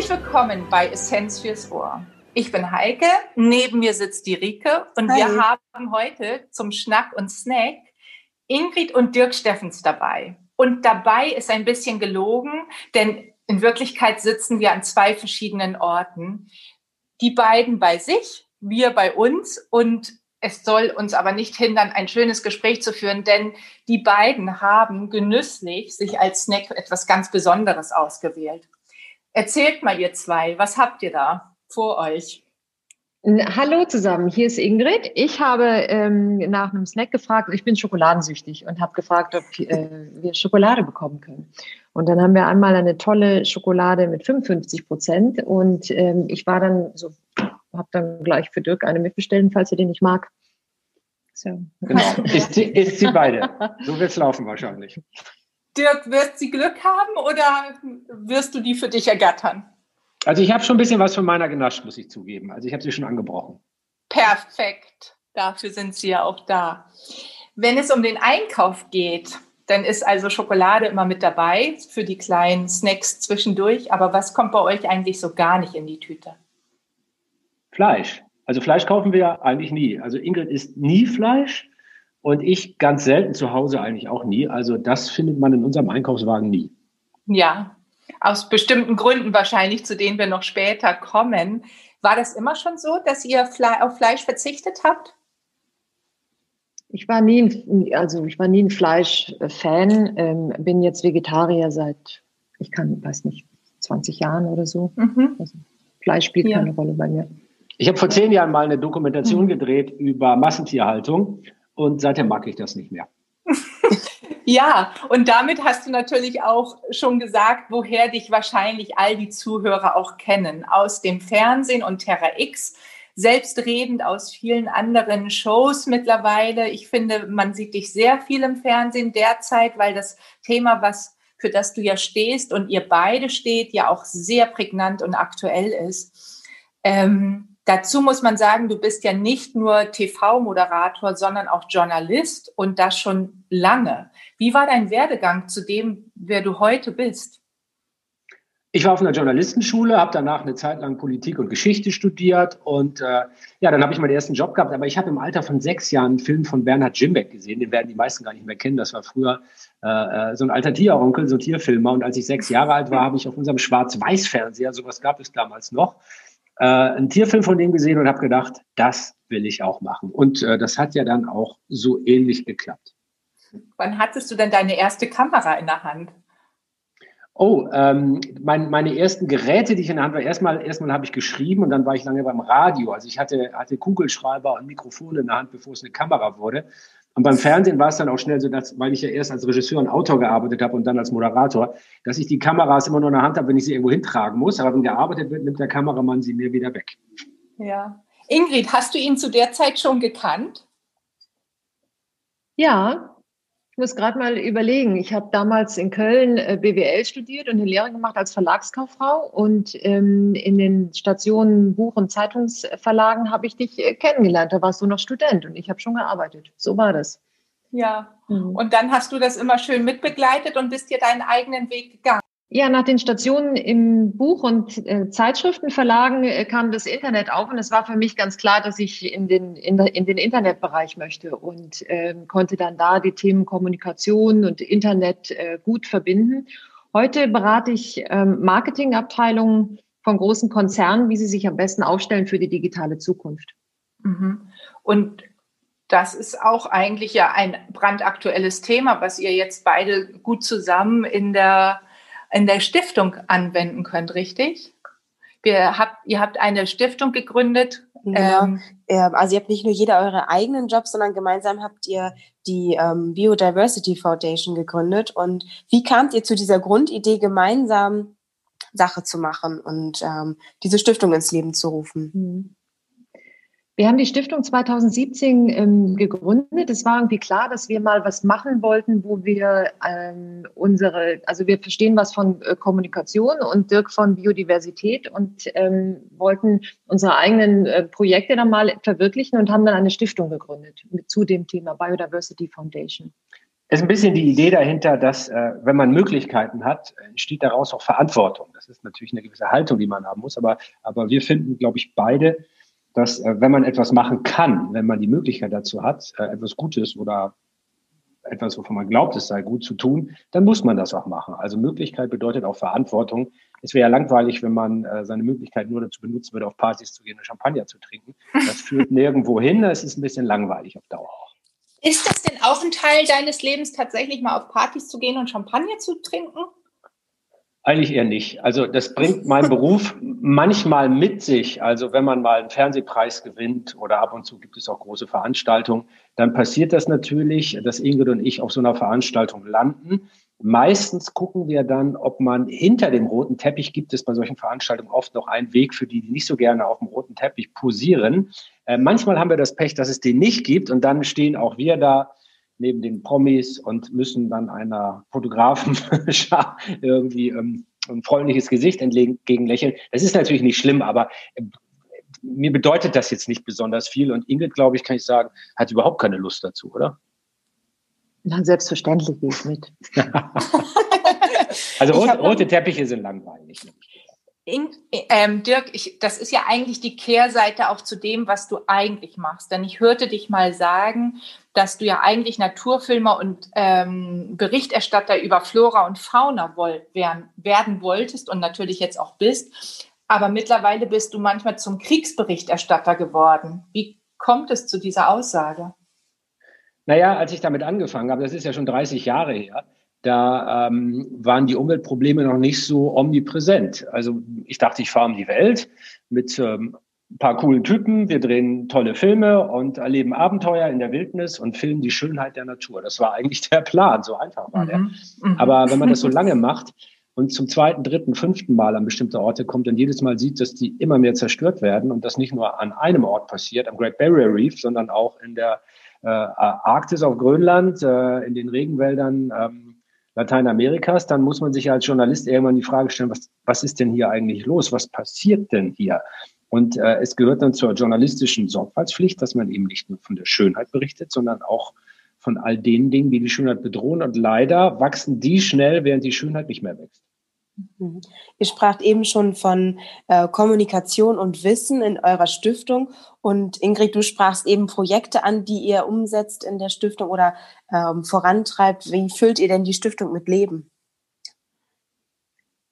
Herzlich willkommen bei Essenz fürs Ohr. Ich bin Heike, neben mir sitzt die Rike und Hi. wir haben heute zum Schnack und Snack Ingrid und Dirk Steffens dabei. Und dabei ist ein bisschen gelogen, denn in Wirklichkeit sitzen wir an zwei verschiedenen Orten. Die beiden bei sich, wir bei uns und es soll uns aber nicht hindern, ein schönes Gespräch zu führen, denn die beiden haben genüsslich sich als Snack etwas ganz Besonderes ausgewählt. Erzählt mal, ihr zwei, was habt ihr da vor euch? Hallo zusammen, hier ist Ingrid. Ich habe ähm, nach einem Snack gefragt. Ich bin schokoladensüchtig und habe gefragt, ob äh, wir Schokolade bekommen können. Und dann haben wir einmal eine tolle Schokolade mit 55 Prozent und ähm, ich war dann so, habe dann gleich für Dirk eine mitbestellt, falls er den nicht mag. So. Genau, ist sie, ist sie beide. So wird es laufen wahrscheinlich. Dirk, wird sie Glück haben oder wirst du die für dich ergattern? Also ich habe schon ein bisschen was von meiner genascht, muss ich zugeben. Also ich habe sie schon angebrochen. Perfekt. Dafür sind sie ja auch da. Wenn es um den Einkauf geht, dann ist also Schokolade immer mit dabei für die kleinen Snacks zwischendurch. Aber was kommt bei euch eigentlich so gar nicht in die Tüte? Fleisch. Also Fleisch kaufen wir eigentlich nie. Also Ingrid isst nie Fleisch und ich ganz selten zu Hause eigentlich auch nie. Also das findet man in unserem Einkaufswagen nie. Ja, aus bestimmten Gründen wahrscheinlich, zu denen wir noch später kommen. War das immer schon so, dass ihr auf Fleisch verzichtet habt? Ich war nie, ein, also ich war nie ein Fleischfan, ähm, bin jetzt Vegetarier seit, ich kann, weiß nicht, 20 Jahren oder so. Mhm. Also Fleisch spielt ja. keine Rolle bei mir. Ich habe vor zehn Jahren mal eine Dokumentation mhm. gedreht über Massentierhaltung und seitdem mag ich das nicht mehr. Ja, und damit hast du natürlich auch schon gesagt, woher dich wahrscheinlich all die Zuhörer auch kennen. Aus dem Fernsehen und Terra X, selbstredend aus vielen anderen Shows mittlerweile. Ich finde, man sieht dich sehr viel im Fernsehen derzeit, weil das Thema, was für das du ja stehst und ihr beide steht, ja auch sehr prägnant und aktuell ist. Ähm, Dazu muss man sagen, du bist ja nicht nur TV-Moderator, sondern auch Journalist und das schon lange. Wie war dein Werdegang zu dem, wer du heute bist? Ich war auf einer Journalistenschule, habe danach eine Zeit lang Politik und Geschichte studiert und äh, ja, dann habe ich meinen ersten Job gehabt. Aber ich habe im Alter von sechs Jahren einen Film von Bernhard Jimbeck gesehen. Den werden die meisten gar nicht mehr kennen. Das war früher äh, äh so ein alter Tieronkel, so ein Tierfilmer. Und als ich sechs Jahre alt war, habe ich auf unserem Schwarz-Weiß-Fernseher, sowas gab es damals noch, äh, einen Tierfilm von dem gesehen und habe gedacht, das will ich auch machen. Und äh, das hat ja dann auch so ähnlich geklappt. Wann hattest du denn deine erste Kamera in der Hand? Oh, ähm, mein, meine ersten Geräte, die ich in der Hand war, erstmal, erstmal habe ich geschrieben und dann war ich lange beim Radio. Also ich hatte, hatte Kugelschreiber und Mikrofone in der Hand, bevor es eine Kamera wurde. Und beim Fernsehen war es dann auch schnell so, dass, weil ich ja erst als Regisseur und Autor gearbeitet habe und dann als Moderator, dass ich die Kameras immer nur in der Hand habe, wenn ich sie irgendwo hintragen muss. Aber wenn gearbeitet wird, nimmt der Kameramann sie mir wieder weg. Ja. Ingrid, hast du ihn zu der Zeit schon gekannt? Ja, muss gerade mal überlegen. Ich habe damals in Köln äh, BWL studiert und eine Lehre gemacht als Verlagskauffrau. Und ähm, in den Stationen Buch- und Zeitungsverlagen habe ich dich äh, kennengelernt. Da warst du noch Student und ich habe schon gearbeitet. So war das. Ja, mhm. und dann hast du das immer schön mitbegleitet und bist dir deinen eigenen Weg gegangen. Ja, nach den Stationen im Buch- und äh, Zeitschriftenverlagen äh, kam das Internet auf und es war für mich ganz klar, dass ich in den, in, in den Internetbereich möchte und äh, konnte dann da die Themen Kommunikation und Internet äh, gut verbinden. Heute berate ich ähm, Marketingabteilungen von großen Konzernen, wie sie sich am besten aufstellen für die digitale Zukunft. Mhm. Und das ist auch eigentlich ja ein brandaktuelles Thema, was ihr jetzt beide gut zusammen in der in der Stiftung anwenden könnt, richtig? Wir habt, ihr habt eine Stiftung gegründet. Ähm, ähm, also ihr habt nicht nur jeder eure eigenen Jobs, sondern gemeinsam habt ihr die ähm, Biodiversity Foundation gegründet. Und wie kamt ihr zu dieser Grundidee, gemeinsam Sache zu machen und ähm, diese Stiftung ins Leben zu rufen? Mhm. Wir haben die Stiftung 2017 ähm, gegründet. Es war irgendwie klar, dass wir mal was machen wollten, wo wir ähm, unsere, also wir verstehen was von äh, Kommunikation und Dirk von Biodiversität und ähm, wollten unsere eigenen äh, Projekte dann mal verwirklichen und haben dann eine Stiftung gegründet mit, zu dem Thema Biodiversity Foundation. Es ist ein bisschen die Idee dahinter, dass äh, wenn man Möglichkeiten hat, entsteht daraus auch Verantwortung. Das ist natürlich eine gewisse Haltung, die man haben muss. Aber, aber wir finden, glaube ich, beide, dass äh, wenn man etwas machen kann, wenn man die Möglichkeit dazu hat, äh, etwas Gutes oder etwas, wovon man glaubt, es sei gut zu tun, dann muss man das auch machen. Also Möglichkeit bedeutet auch Verantwortung. Es wäre ja langweilig, wenn man äh, seine Möglichkeit nur dazu benutzen würde, auf Partys zu gehen und Champagner zu trinken. Das führt nirgendwo hin. Es ist ein bisschen langweilig auf Dauer. Ist das denn auch ein Teil deines Lebens, tatsächlich mal auf Partys zu gehen und Champagner zu trinken? Eigentlich eher nicht. Also das bringt mein Beruf manchmal mit sich. Also wenn man mal einen Fernsehpreis gewinnt oder ab und zu gibt es auch große Veranstaltungen, dann passiert das natürlich, dass Ingrid und ich auf so einer Veranstaltung landen. Meistens gucken wir dann, ob man hinter dem roten Teppich gibt es bei solchen Veranstaltungen oft noch einen Weg für die, die nicht so gerne auf dem roten Teppich posieren. Äh, manchmal haben wir das Pech, dass es den nicht gibt und dann stehen auch wir da neben den Promis und müssen dann einer Fotografen irgendwie ähm, ein freundliches Gesicht entgegenlächeln. Das ist natürlich nicht schlimm, aber äh, mir bedeutet das jetzt nicht besonders viel. Und Ingrid, glaube ich, kann ich sagen, hat überhaupt keine Lust dazu, oder? Na, selbstverständlich gehe ich mit. also rot, rote Teppiche sind langweilig. In, ähm, Dirk, ich, das ist ja eigentlich die Kehrseite auch zu dem, was du eigentlich machst. Denn ich hörte dich mal sagen, dass du ja eigentlich Naturfilmer und ähm, Berichterstatter über Flora und Fauna woll werden, werden wolltest und natürlich jetzt auch bist. Aber mittlerweile bist du manchmal zum Kriegsberichterstatter geworden. Wie kommt es zu dieser Aussage? Naja, als ich damit angefangen habe, das ist ja schon 30 Jahre her, da ähm, waren die Umweltprobleme noch nicht so omnipräsent. Also ich dachte, ich fahre um die Welt mit ähm, ein paar coolen Typen, wir drehen tolle Filme und erleben Abenteuer in der Wildnis und filmen die Schönheit der Natur. Das war eigentlich der Plan, so einfach war der. Mhm. mhm. Aber wenn man das so lange macht und zum zweiten, dritten, fünften Mal an bestimmte Orte kommt und jedes Mal sieht, dass die immer mehr zerstört werden und das nicht nur an einem Ort passiert, am Great Barrier Reef, sondern auch in der äh, Arktis auf Grönland, äh, in den Regenwäldern ähm, Lateinamerikas, dann muss man sich als Journalist irgendwann die Frage stellen, was, was ist denn hier eigentlich los? Was passiert denn hier? Und äh, es gehört dann zur journalistischen Sorgfaltspflicht, dass man eben nicht nur von der Schönheit berichtet, sondern auch von all den Dingen, die die Schönheit bedrohen. Und leider wachsen die schnell, während die Schönheit nicht mehr wächst. Mhm. Ihr spracht eben schon von äh, Kommunikation und Wissen in eurer Stiftung. Und Ingrid, du sprachst eben Projekte an, die ihr umsetzt in der Stiftung oder ähm, vorantreibt. Wie füllt ihr denn die Stiftung mit Leben?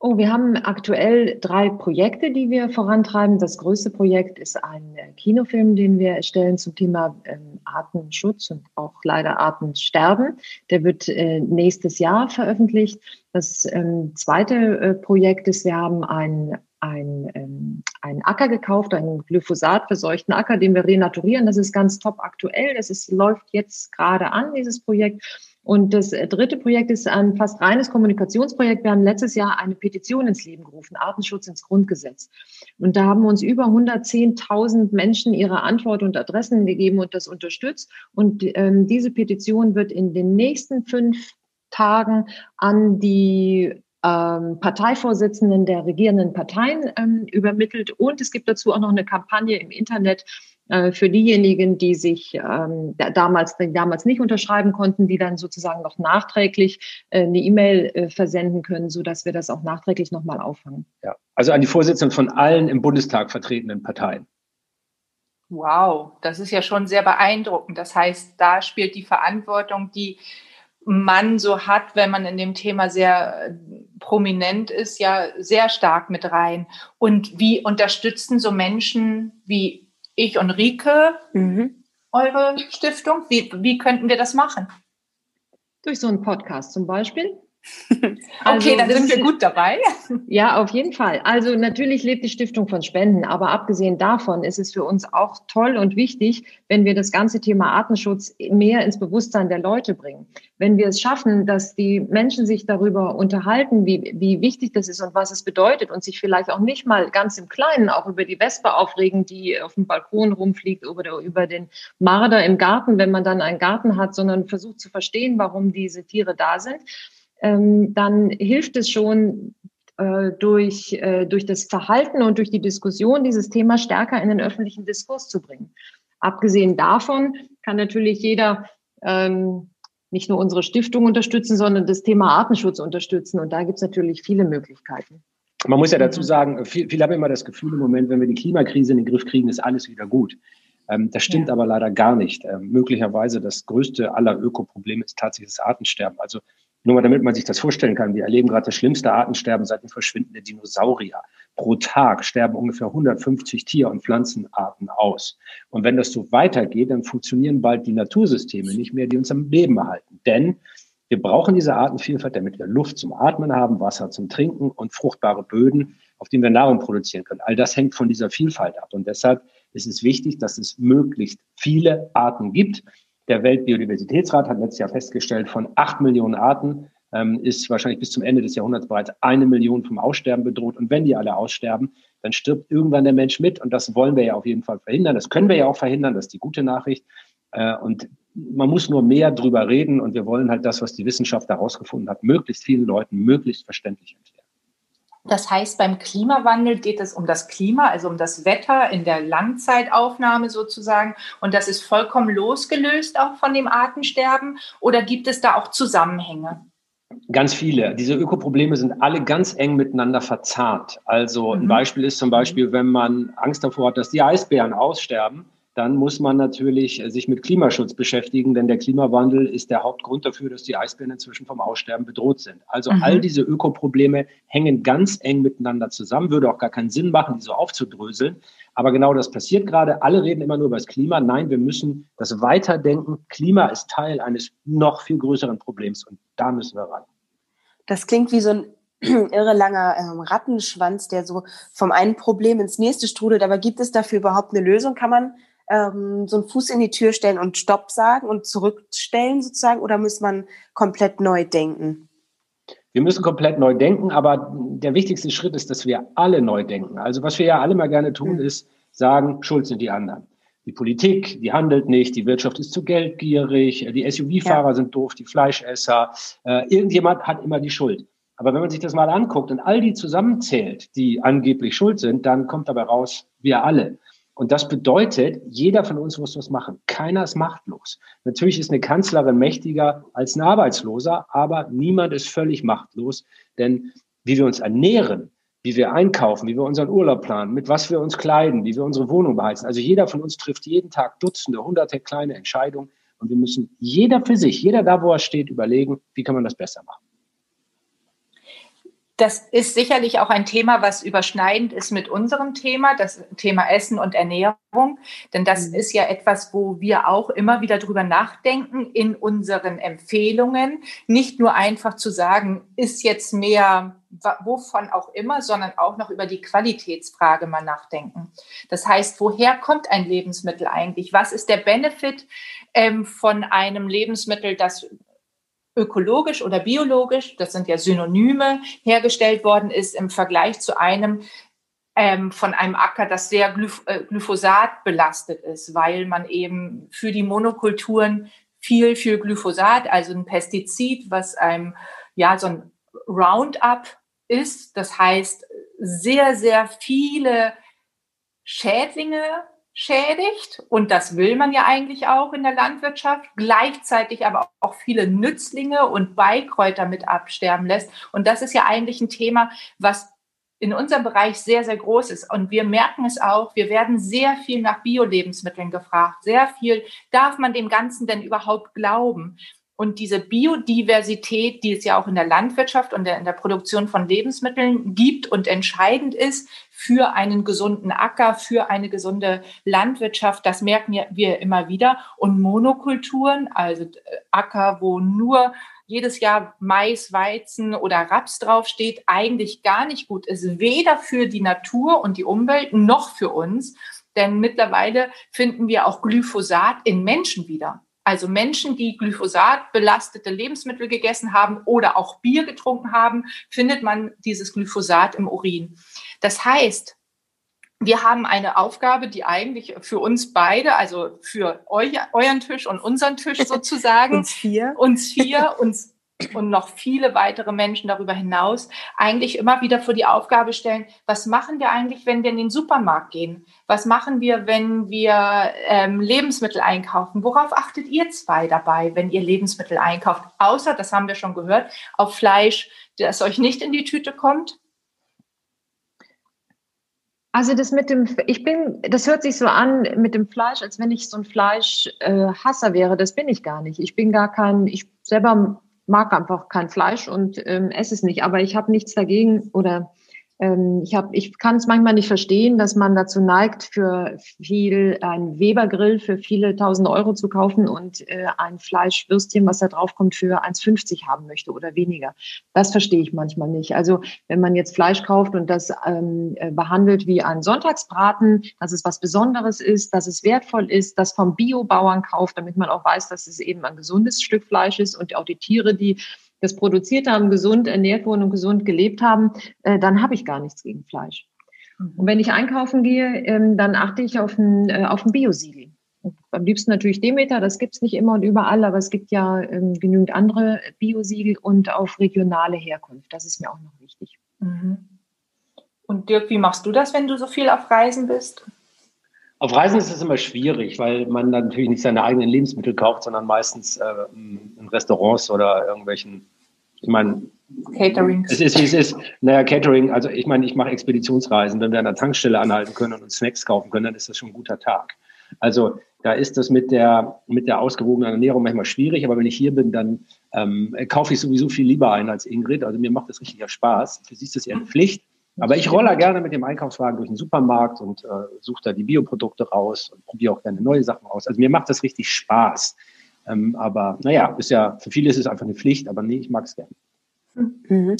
Oh, wir haben aktuell drei Projekte, die wir vorantreiben. Das größte Projekt ist ein äh, Kinofilm, den wir erstellen zum Thema ähm, Artenschutz und auch leider Artensterben. Der wird äh, nächstes Jahr veröffentlicht. Das ähm, zweite äh, Projekt ist, wir haben ein ein, ähm, ein Acker gekauft, einen Glyphosat verseuchten Acker, den wir renaturieren. Das ist ganz top aktuell. Das ist, läuft jetzt gerade an, dieses Projekt. Und das äh, dritte Projekt ist ein fast reines Kommunikationsprojekt. Wir haben letztes Jahr eine Petition ins Leben gerufen, Artenschutz ins Grundgesetz. Und da haben uns über 110.000 Menschen ihre Antwort und Adressen gegeben und das unterstützt. Und ähm, diese Petition wird in den nächsten fünf Tagen an die ähm, Parteivorsitzenden der regierenden Parteien ähm, übermittelt. Und es gibt dazu auch noch eine Kampagne im Internet, für diejenigen, die sich ähm, damals, die damals nicht unterschreiben konnten, die dann sozusagen noch nachträglich äh, eine E-Mail äh, versenden können, so dass wir das auch nachträglich nochmal auffangen. Ja, also an die Vorsitzenden von allen im Bundestag vertretenen Parteien. Wow, das ist ja schon sehr beeindruckend. Das heißt, da spielt die Verantwortung, die man so hat, wenn man in dem Thema sehr äh, prominent ist, ja sehr stark mit rein. Und wie unterstützen so Menschen wie ich und Rike mhm. eure Stiftung? Wie, wie könnten wir das machen? Durch so einen Podcast zum Beispiel. Also, okay, dann sind wir gut dabei. Ja, auf jeden Fall. Also natürlich lebt die Stiftung von Spenden, aber abgesehen davon ist es für uns auch toll und wichtig, wenn wir das ganze Thema Artenschutz mehr ins Bewusstsein der Leute bringen. Wenn wir es schaffen, dass die Menschen sich darüber unterhalten, wie, wie wichtig das ist und was es bedeutet und sich vielleicht auch nicht mal ganz im Kleinen auch über die Wespe aufregen, die auf dem Balkon rumfliegt oder über den Marder im Garten, wenn man dann einen Garten hat, sondern versucht zu verstehen, warum diese Tiere da sind ähm, dann hilft es schon, äh, durch, äh, durch das Verhalten und durch die Diskussion dieses Thema stärker in den öffentlichen Diskurs zu bringen. Abgesehen davon kann natürlich jeder ähm, nicht nur unsere Stiftung unterstützen, sondern das Thema Artenschutz unterstützen. Und da gibt es natürlich viele Möglichkeiten. Man muss ja dazu sagen, viele viel haben immer das Gefühl im Moment, wenn wir die Klimakrise in den Griff kriegen, ist alles wieder gut. Ähm, das stimmt ja. aber leider gar nicht. Ähm, möglicherweise das größte aller Ökoprobleme ist tatsächlich das Artensterben. Also nur mal damit man sich das vorstellen kann, wir erleben gerade das schlimmste Artensterben seit dem Verschwinden der Dinosaurier. Pro Tag sterben ungefähr 150 Tier- und Pflanzenarten aus. Und wenn das so weitergeht, dann funktionieren bald die Natursysteme nicht mehr, die uns am Leben erhalten. Denn wir brauchen diese Artenvielfalt, damit wir Luft zum Atmen haben, Wasser zum Trinken und fruchtbare Böden, auf denen wir Nahrung produzieren können. All das hängt von dieser Vielfalt ab. Und deshalb ist es wichtig, dass es möglichst viele Arten gibt. Der Weltbiodiversitätsrat hat letztes Jahr festgestellt, von acht Millionen Arten ähm, ist wahrscheinlich bis zum Ende des Jahrhunderts bereits eine Million vom Aussterben bedroht. Und wenn die alle aussterben, dann stirbt irgendwann der Mensch mit. Und das wollen wir ja auf jeden Fall verhindern. Das können wir ja auch verhindern. Das ist die gute Nachricht. Äh, und man muss nur mehr drüber reden. Und wir wollen halt das, was die Wissenschaft herausgefunden hat, möglichst vielen Leuten möglichst verständlich erklären. Das heißt, beim Klimawandel geht es um das Klima, also um das Wetter in der Langzeitaufnahme sozusagen. Und das ist vollkommen losgelöst auch von dem Artensterben. Oder gibt es da auch Zusammenhänge? Ganz viele. Diese Ökoprobleme sind alle ganz eng miteinander verzahnt. Also ein mhm. Beispiel ist zum Beispiel, wenn man Angst davor hat, dass die Eisbären aussterben, dann muss man natürlich äh, sich mit Klimaschutz beschäftigen, denn der Klimawandel ist der Hauptgrund dafür, dass die Eisbären inzwischen vom Aussterben bedroht sind. Also mhm. all diese Ökoprobleme hängen ganz eng miteinander zusammen, würde auch gar keinen Sinn machen, die so aufzudröseln. Aber genau das passiert gerade. Alle reden immer nur über das Klima. Nein, wir müssen das weiterdenken. Klima ist Teil eines noch viel größeren Problems und da müssen wir ran. Das klingt wie so ein irre langer ähm, Rattenschwanz, der so vom einen Problem ins nächste strudelt. Aber gibt es dafür überhaupt eine Lösung? Kann man ähm, so einen Fuß in die Tür stellen und Stopp sagen und zurückstellen sozusagen oder muss man komplett neu denken? Wir müssen komplett neu denken, aber der wichtigste Schritt ist, dass wir alle neu denken. Also was wir ja alle mal gerne tun, mhm. ist sagen, schuld sind die anderen. Die Politik, die handelt nicht, die Wirtschaft ist zu geldgierig, die SUV-Fahrer ja. sind doof, die Fleischesser, äh, irgendjemand hat immer die Schuld. Aber wenn man sich das mal anguckt und all die zusammenzählt, die angeblich schuld sind, dann kommt dabei raus, wir alle. Und das bedeutet, jeder von uns muss was machen. Keiner ist machtlos. Natürlich ist eine Kanzlerin mächtiger als ein Arbeitsloser, aber niemand ist völlig machtlos. Denn wie wir uns ernähren, wie wir einkaufen, wie wir unseren Urlaub planen, mit was wir uns kleiden, wie wir unsere Wohnung beheizen. Also jeder von uns trifft jeden Tag Dutzende, hunderte kleine Entscheidungen. Und wir müssen jeder für sich, jeder da, wo er steht, überlegen, wie kann man das besser machen. Das ist sicherlich auch ein Thema, was überschneidend ist mit unserem Thema, das Thema Essen und Ernährung. Denn das mhm. ist ja etwas, wo wir auch immer wieder drüber nachdenken in unseren Empfehlungen. Nicht nur einfach zu sagen, ist jetzt mehr wovon auch immer, sondern auch noch über die Qualitätsfrage mal nachdenken. Das heißt, woher kommt ein Lebensmittel eigentlich? Was ist der Benefit ähm, von einem Lebensmittel, das ökologisch oder biologisch, das sind ja Synonyme, hergestellt worden ist im Vergleich zu einem ähm, von einem Acker, das sehr Glyph äh, Glyphosat belastet ist, weil man eben für die Monokulturen viel für Glyphosat, also ein Pestizid, was einem ja so ein Roundup ist, das heißt sehr, sehr viele Schädlinge schädigt. Und das will man ja eigentlich auch in der Landwirtschaft. Gleichzeitig aber auch viele Nützlinge und Beikräuter mit absterben lässt. Und das ist ja eigentlich ein Thema, was in unserem Bereich sehr, sehr groß ist. Und wir merken es auch, wir werden sehr viel nach Bio-Lebensmitteln gefragt. Sehr viel. Darf man dem Ganzen denn überhaupt glauben? Und diese Biodiversität, die es ja auch in der Landwirtschaft und in der Produktion von Lebensmitteln gibt und entscheidend ist für einen gesunden Acker, für eine gesunde Landwirtschaft, das merken wir immer wieder. Und Monokulturen, also äh, Acker, wo nur jedes Jahr Mais, Weizen oder Raps draufsteht, eigentlich gar nicht gut ist, weder für die Natur und die Umwelt noch für uns. Denn mittlerweile finden wir auch Glyphosat in Menschen wieder. Also Menschen, die Glyphosat belastete Lebensmittel gegessen haben oder auch Bier getrunken haben, findet man dieses Glyphosat im Urin. Das heißt, wir haben eine Aufgabe, die eigentlich für uns beide, also für euch, euren Tisch und unseren Tisch sozusagen, uns vier, uns vier, uns und noch viele weitere Menschen darüber hinaus eigentlich immer wieder vor die Aufgabe stellen, was machen wir eigentlich, wenn wir in den Supermarkt gehen? Was machen wir, wenn wir ähm, Lebensmittel einkaufen? Worauf achtet ihr zwei dabei, wenn ihr Lebensmittel einkauft? Außer, das haben wir schon gehört, auf Fleisch, das euch nicht in die Tüte kommt? Also das mit dem, ich bin, das hört sich so an mit dem Fleisch, als wenn ich so ein Fleischhasser äh, wäre. Das bin ich gar nicht. Ich bin gar kein, ich selber mag einfach kein Fleisch und ähm, esse es nicht. Aber ich habe nichts dagegen oder ich habe, ich kann es manchmal nicht verstehen, dass man dazu neigt, für viel ein Webergrill für viele tausend Euro zu kaufen und äh, ein Fleischwürstchen, was da drauf kommt, für 1,50 haben möchte oder weniger. Das verstehe ich manchmal nicht. Also wenn man jetzt Fleisch kauft und das ähm, äh, behandelt wie ein Sonntagsbraten, dass es was Besonderes ist, dass es wertvoll ist, das vom Biobauern kauft, damit man auch weiß, dass es eben ein gesundes Stück Fleisch ist und auch die Tiere, die das produziert haben, gesund ernährt wurden und gesund gelebt haben, äh, dann habe ich gar nichts gegen Fleisch. Mhm. Und wenn ich einkaufen gehe, ähm, dann achte ich auf ein, äh, auf ein Biosiegel. Am liebsten natürlich Demeter, das gibt es nicht immer und überall, aber es gibt ja ähm, genügend andere Biosiegel und auf regionale Herkunft. Das ist mir auch noch wichtig. Mhm. Und Dirk, wie machst du das, wenn du so viel auf Reisen bist? Auf Reisen ist es immer schwierig, weil man dann natürlich nicht seine eigenen Lebensmittel kauft, sondern meistens äh, in Restaurants oder irgendwelchen, ich meine, Catering. Es ist, wie es ist. Naja, Catering, also ich meine, ich mache Expeditionsreisen. Wenn wir an der Tankstelle anhalten können und uns Snacks kaufen können, dann ist das schon ein guter Tag. Also da ist das mit der, mit der ausgewogenen Ernährung manchmal schwierig, aber wenn ich hier bin, dann ähm, kaufe ich sowieso viel lieber ein als Ingrid. Also mir macht das richtig Spaß. Für sie ist das eher eine Pflicht. Aber ich rolle gerne mit dem Einkaufswagen durch den Supermarkt und äh, suche da die Bioprodukte raus und probiere auch gerne neue Sachen aus. Also mir macht das richtig Spaß. Ähm, aber naja, ist ja, für viele ist es einfach eine Pflicht, aber nee, ich mag es gerne. Mhm.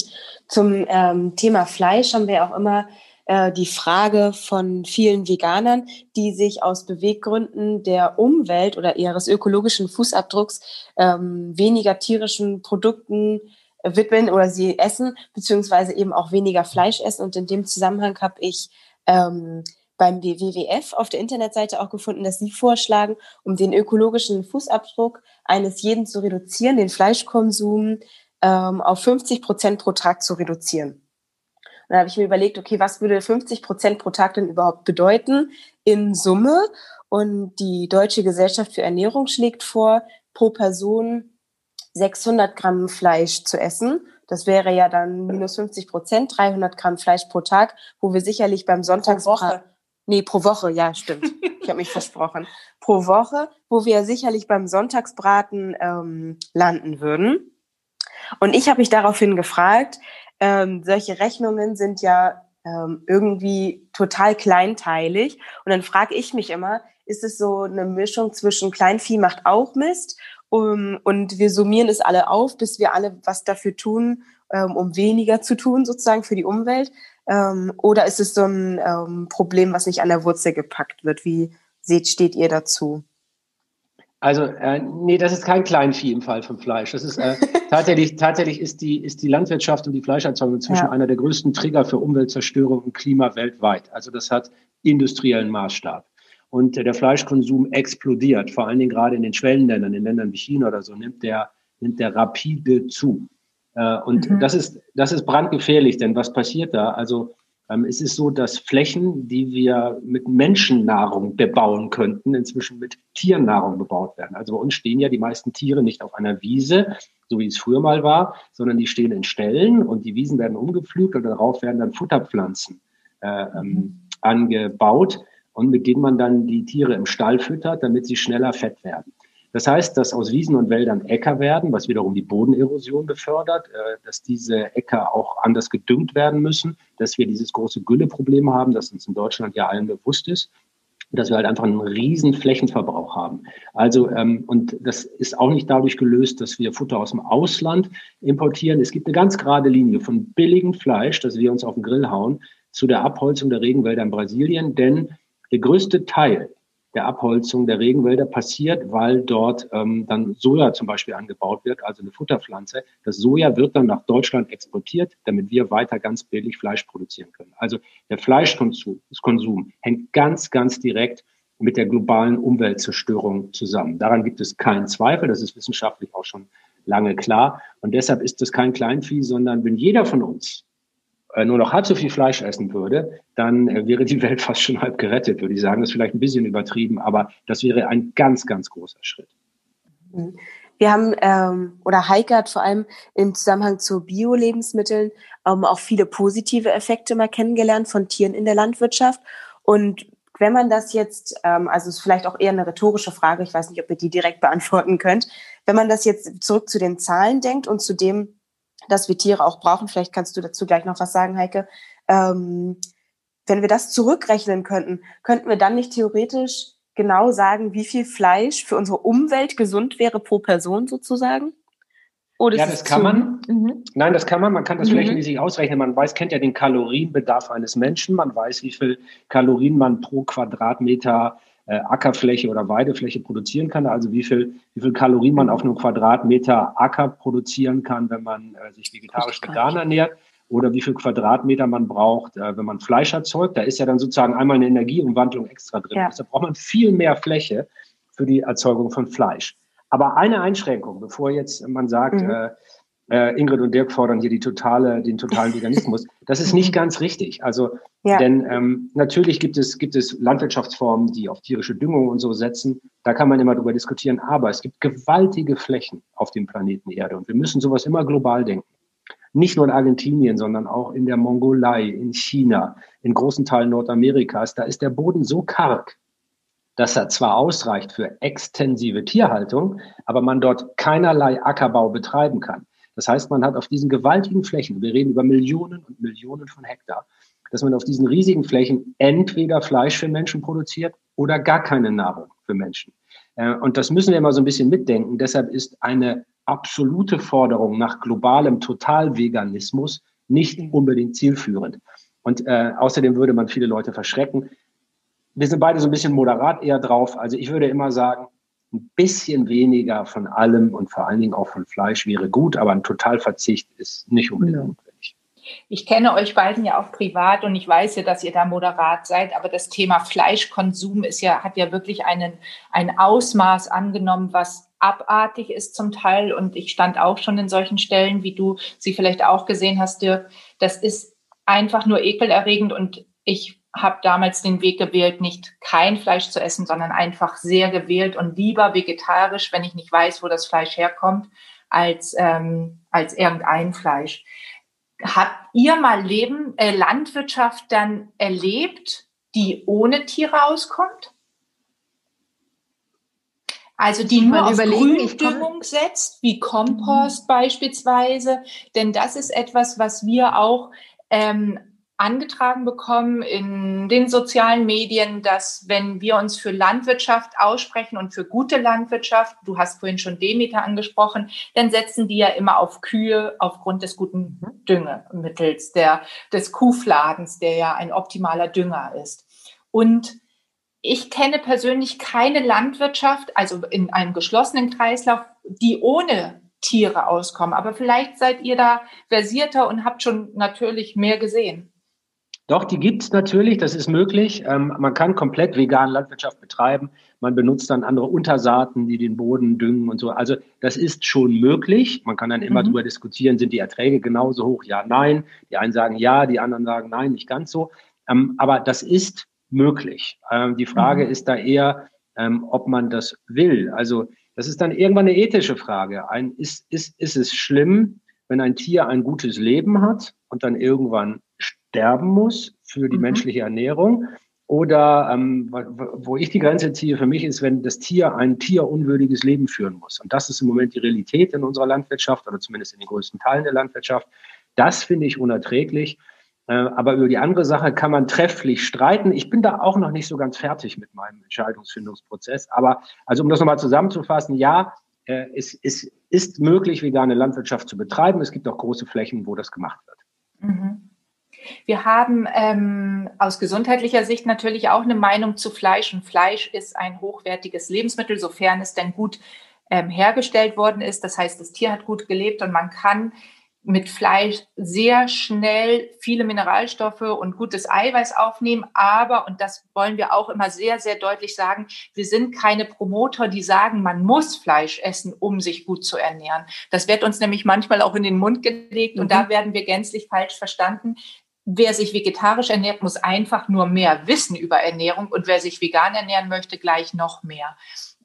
Zum ähm, Thema Fleisch haben wir auch immer äh, die Frage von vielen Veganern, die sich aus Beweggründen der Umwelt oder ihres ökologischen Fußabdrucks ähm, weniger tierischen Produkten widmen oder sie essen, beziehungsweise eben auch weniger Fleisch essen. Und in dem Zusammenhang habe ich ähm, beim WWF auf der Internetseite auch gefunden, dass sie vorschlagen, um den ökologischen Fußabdruck eines jeden zu reduzieren, den Fleischkonsum ähm, auf 50 Prozent pro Tag zu reduzieren. Und dann habe ich mir überlegt, okay, was würde 50 Prozent pro Tag denn überhaupt bedeuten in Summe? Und die Deutsche Gesellschaft für Ernährung schlägt vor, pro Person 600 Gramm Fleisch zu essen. Das wäre ja dann minus 50 Prozent, 300 Gramm Fleisch pro Tag, wo wir sicherlich beim Sonntags... Pro Woche. Nee, pro Woche, ja, stimmt. Ich habe mich versprochen. Pro Woche, wo wir sicherlich beim Sonntagsbraten ähm, landen würden. Und ich habe mich daraufhin gefragt, ähm, solche Rechnungen sind ja ähm, irgendwie total kleinteilig. Und dann frage ich mich immer, ist es so eine Mischung zwischen Kleinvieh macht auch Mist um, und wir summieren es alle auf, bis wir alle was dafür tun, ähm, um weniger zu tun, sozusagen für die Umwelt? Ähm, oder ist es so ein ähm, Problem, was nicht an der Wurzel gepackt wird? Wie seht, steht ihr dazu? Also, äh, nee, das ist kein Kleinvieh im Fall von Fleisch. Das ist äh, tatsächlich, tatsächlich ist die, ist die Landwirtschaft und die Fleischerzeugung inzwischen ja. einer der größten Trigger für Umweltzerstörung und Klima weltweit. Also das hat industriellen Maßstab und der Fleischkonsum explodiert, vor allen Dingen gerade in den Schwellenländern, in Ländern wie China oder so, nimmt der, nimmt der rapide zu. Äh, und mhm. das ist, das ist brandgefährlich, denn was passiert da? Also, ähm, es ist so, dass Flächen, die wir mit Menschennahrung bebauen könnten, inzwischen mit Tiernahrung bebaut werden. Also bei uns stehen ja die meisten Tiere nicht auf einer Wiese, so wie es früher mal war, sondern die stehen in Ställen und die Wiesen werden umgepflügt und darauf werden dann Futterpflanzen äh, ähm, mhm. angebaut und mit denen man dann die Tiere im Stall füttert, damit sie schneller fett werden. Das heißt, dass aus Wiesen und Wäldern Äcker werden, was wiederum die Bodenerosion befördert, äh, dass diese Äcker auch anders gedüngt werden müssen, dass wir dieses große Gülleproblem haben, das uns in Deutschland ja allen bewusst ist, dass wir halt einfach einen riesen Flächenverbrauch haben. Also, ähm, und das ist auch nicht dadurch gelöst, dass wir Futter aus dem Ausland importieren. Es gibt eine ganz gerade Linie von billigem Fleisch, das wir uns auf den Grill hauen, zu der Abholzung der Regenwälder in Brasilien, denn der größte Teil der Abholzung der Regenwälder passiert, weil dort ähm, dann Soja zum Beispiel angebaut wird, also eine Futterpflanze. Das Soja wird dann nach Deutschland exportiert, damit wir weiter ganz billig Fleisch produzieren können. Also der Fleischkonsum Konsum hängt ganz, ganz direkt mit der globalen Umweltzerstörung zusammen. Daran gibt es keinen Zweifel. Das ist wissenschaftlich auch schon lange klar. Und deshalb ist das kein Kleinvieh, sondern wenn jeder von uns nur noch halb so viel Fleisch essen würde, dann äh, wäre die Welt fast schon halb gerettet, würde ich sagen. Das ist vielleicht ein bisschen übertrieben, aber das wäre ein ganz, ganz großer Schritt. Wir haben, ähm, oder Heike hat vor allem im Zusammenhang zu Bio-Lebensmitteln ähm, auch viele positive Effekte mal kennengelernt von Tieren in der Landwirtschaft. Und wenn man das jetzt, ähm, also ist vielleicht auch eher eine rhetorische Frage, ich weiß nicht, ob ihr die direkt beantworten könnt, wenn man das jetzt zurück zu den Zahlen denkt und zu dem, dass wir Tiere auch brauchen, vielleicht kannst du dazu gleich noch was sagen, Heike, ähm, wenn wir das zurückrechnen könnten, könnten wir dann nicht theoretisch genau sagen, wie viel Fleisch für unsere Umwelt gesund wäre pro Person sozusagen? Oder ja, das kann man. Mhm. Nein, das kann man. Man kann das mhm. flächenmäßig ausrechnen. Man weiß, kennt ja den Kalorienbedarf eines Menschen. Man weiß, wie viel Kalorien man pro Quadratmeter äh, Ackerfläche oder Weidefläche produzieren kann. Also wie viel, wie viel Kalorien man auf einem Quadratmeter Acker produzieren kann, wenn man äh, sich vegetarisch vegan ernährt. Oder wie viel Quadratmeter man braucht, äh, wenn man Fleisch erzeugt. Da ist ja dann sozusagen einmal eine Energieumwandlung extra drin. Ja. Deshalb braucht man viel mehr Fläche für die Erzeugung von Fleisch. Aber eine Einschränkung, bevor jetzt man sagt, mhm. äh, äh, Ingrid und Dirk fordern hier die totale, den totalen Veganismus. Das ist nicht ganz richtig. Also, ja. denn ähm, natürlich gibt es, gibt es Landwirtschaftsformen, die auf tierische Düngung und so setzen. Da kann man immer drüber diskutieren. Aber es gibt gewaltige Flächen auf dem Planeten Erde und wir müssen sowas immer global denken. Nicht nur in Argentinien, sondern auch in der Mongolei, in China, in großen Teilen Nordamerikas. Da ist der Boden so karg, dass er zwar ausreicht für extensive Tierhaltung, aber man dort keinerlei Ackerbau betreiben kann. Das heißt, man hat auf diesen gewaltigen Flächen, wir reden über Millionen und Millionen von Hektar, dass man auf diesen riesigen Flächen entweder Fleisch für Menschen produziert oder gar keine Nahrung für Menschen. Äh, und das müssen wir immer so ein bisschen mitdenken. Deshalb ist eine absolute Forderung nach globalem Totalveganismus nicht unbedingt zielführend. Und äh, außerdem würde man viele Leute verschrecken wir sind beide so ein bisschen moderat eher drauf. Also ich würde immer sagen, ein bisschen weniger von allem und vor allen Dingen auch von Fleisch wäre gut, aber ein Totalverzicht ist nicht unbedingt notwendig. Ich kenne euch beiden ja auch privat und ich weiß ja, dass ihr da moderat seid, aber das Thema Fleischkonsum ist ja, hat ja wirklich einen, ein Ausmaß angenommen, was abartig ist zum Teil. Und ich stand auch schon in solchen Stellen, wie du sie vielleicht auch gesehen hast, Dirk. Das ist einfach nur ekelerregend und ich habe damals den Weg gewählt, nicht kein Fleisch zu essen, sondern einfach sehr gewählt und lieber vegetarisch, wenn ich nicht weiß, wo das Fleisch herkommt, als, ähm, als irgendein Fleisch. Habt ihr mal Leben, äh, Landwirtschaft dann erlebt, die ohne Tiere auskommt? Also die nur auf Gründüngung setzt, wie Kompost mhm. beispielsweise. Denn das ist etwas, was wir auch ähm, angetragen bekommen in den sozialen Medien, dass wenn wir uns für Landwirtschaft aussprechen und für gute Landwirtschaft, du hast vorhin schon Demeter angesprochen, dann setzen die ja immer auf Kühe aufgrund des guten Düngemittels, der, des Kuhfladens, der ja ein optimaler Dünger ist. Und ich kenne persönlich keine Landwirtschaft, also in einem geschlossenen Kreislauf, die ohne Tiere auskommen. Aber vielleicht seid ihr da versierter und habt schon natürlich mehr gesehen. Doch, die gibt es natürlich, das ist möglich. Ähm, man kann komplett vegan Landwirtschaft betreiben. Man benutzt dann andere Untersaaten, die den Boden düngen und so. Also das ist schon möglich. Man kann dann immer mhm. darüber diskutieren, sind die Erträge genauso hoch? Ja, nein. Die einen sagen ja, die anderen sagen nein, nicht ganz so. Ähm, aber das ist möglich. Ähm, die Frage mhm. ist da eher, ähm, ob man das will. Also das ist dann irgendwann eine ethische Frage. Ein, ist, ist, ist es schlimm, wenn ein Tier ein gutes Leben hat und dann irgendwann sterben muss für die mhm. menschliche Ernährung. Oder ähm, wo ich die Grenze ziehe für mich ist, wenn das Tier ein tierunwürdiges Leben führen muss. Und das ist im Moment die Realität in unserer Landwirtschaft oder zumindest in den größten Teilen der Landwirtschaft. Das finde ich unerträglich. Äh, aber über die andere Sache kann man trefflich streiten. Ich bin da auch noch nicht so ganz fertig mit meinem Entscheidungsfindungsprozess. Aber also um das nochmal zusammenzufassen, ja, äh, es, es ist möglich, vegane Landwirtschaft zu betreiben. Es gibt auch große Flächen, wo das gemacht wird. Mhm. Wir haben ähm, aus gesundheitlicher Sicht natürlich auch eine Meinung zu Fleisch. Und Fleisch ist ein hochwertiges Lebensmittel, sofern es denn gut ähm, hergestellt worden ist. Das heißt, das Tier hat gut gelebt und man kann mit Fleisch sehr schnell viele Mineralstoffe und gutes Eiweiß aufnehmen. Aber, und das wollen wir auch immer sehr, sehr deutlich sagen, wir sind keine Promoter, die sagen, man muss Fleisch essen, um sich gut zu ernähren. Das wird uns nämlich manchmal auch in den Mund gelegt mhm. und da mhm. werden wir gänzlich falsch verstanden. Wer sich vegetarisch ernährt, muss einfach nur mehr wissen über Ernährung und wer sich vegan ernähren möchte, gleich noch mehr.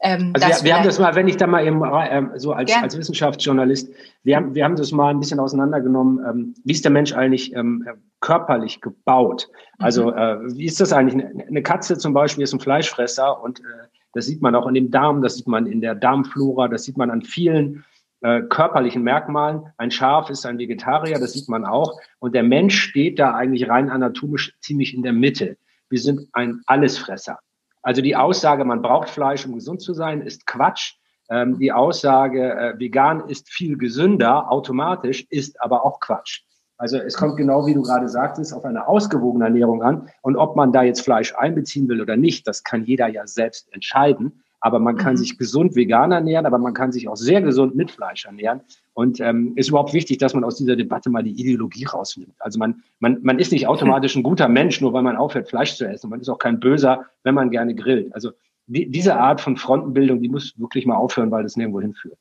Ähm, also wir, wir haben das mal, wenn ich da mal eben ähm, so als, als Wissenschaftsjournalist, wir haben, wir haben das mal ein bisschen auseinandergenommen. Ähm, wie ist der Mensch eigentlich ähm, körperlich gebaut? Also mhm. äh, wie ist das eigentlich? Eine Katze zum Beispiel ist ein Fleischfresser und äh, das sieht man auch in dem Darm, das sieht man in der Darmflora, das sieht man an vielen äh, körperlichen Merkmalen. Ein Schaf ist ein Vegetarier, das sieht man auch. Und der Mensch steht da eigentlich rein anatomisch ziemlich in der Mitte. Wir sind ein Allesfresser. Also die Aussage, man braucht Fleisch, um gesund zu sein, ist Quatsch. Ähm, die Aussage, äh, vegan ist viel gesünder, automatisch, ist aber auch Quatsch. Also es kommt genau, wie du gerade sagtest, auf eine ausgewogene Ernährung an. Und ob man da jetzt Fleisch einbeziehen will oder nicht, das kann jeder ja selbst entscheiden aber man kann mhm. sich gesund vegan ernähren, aber man kann sich auch sehr gesund mit Fleisch ernähren. Und ähm, ist überhaupt wichtig, dass man aus dieser Debatte mal die Ideologie rausnimmt. Also man, man, man ist nicht automatisch ein guter Mensch, nur weil man aufhört, Fleisch zu essen. Man ist auch kein Böser, wenn man gerne grillt. Also die, diese Art von Frontenbildung, die muss wirklich mal aufhören, weil das nirgendwo hinführt.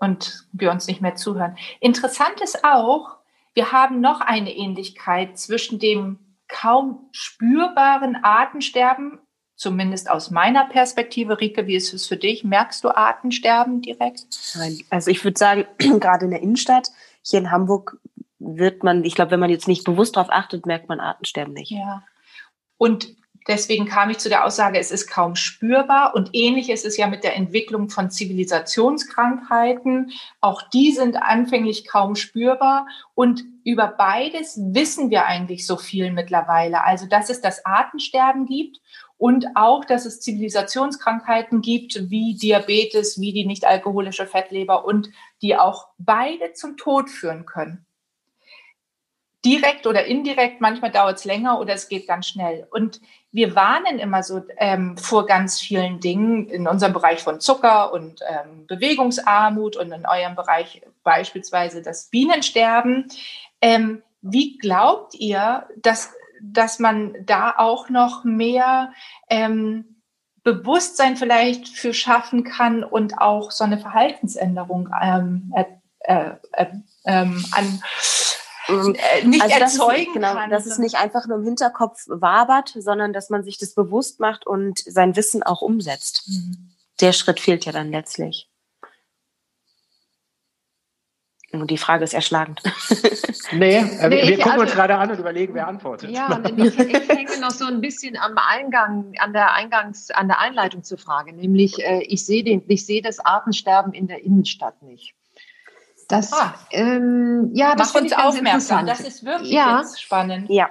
Und wir uns nicht mehr zuhören. Interessant ist auch, wir haben noch eine Ähnlichkeit zwischen dem kaum spürbaren Artensterben zumindest aus meiner Perspektive. Rike, wie ist es für dich? Merkst du Artensterben direkt? Also ich würde sagen, gerade in der Innenstadt, hier in Hamburg wird man, ich glaube, wenn man jetzt nicht bewusst darauf achtet, merkt man Artensterben nicht. Ja. Und deswegen kam ich zu der Aussage, es ist kaum spürbar. Und ähnlich ist es ja mit der Entwicklung von Zivilisationskrankheiten. Auch die sind anfänglich kaum spürbar. Und über beides wissen wir eigentlich so viel mittlerweile. Also, dass es das Artensterben gibt und auch, dass es Zivilisationskrankheiten gibt, wie Diabetes, wie die nicht alkoholische Fettleber und die auch beide zum Tod führen können. Direkt oder indirekt, manchmal dauert es länger oder es geht ganz schnell. Und wir warnen immer so ähm, vor ganz vielen Dingen in unserem Bereich von Zucker und ähm, Bewegungsarmut und in eurem Bereich beispielsweise das Bienensterben. Ähm, wie glaubt ihr, dass dass man da auch noch mehr ähm, Bewusstsein vielleicht für schaffen kann und auch so eine Verhaltensänderung ähm, äh, äh, äh, ähm, an äh, nicht also erzeugen ist, genau, kann. Dass es nicht einfach nur im Hinterkopf wabert, sondern dass man sich das bewusst macht und sein Wissen auch umsetzt. Mhm. Der Schritt fehlt ja dann letztlich. Und die Frage ist erschlagend. Nee, äh, nee wir gucken also, uns gerade an und überlegen, wer antwortet. Ja, ich, ich hänge noch so ein bisschen am Eingang, an der Eingangs, an der Einleitung zur Frage, nämlich äh, ich sehe den, ich sehe das Artensterben in der Innenstadt nicht. Das, ah, ähm, ja, das Mach uns aufmerksam. Das ist wirklich ja. spannend. Ja.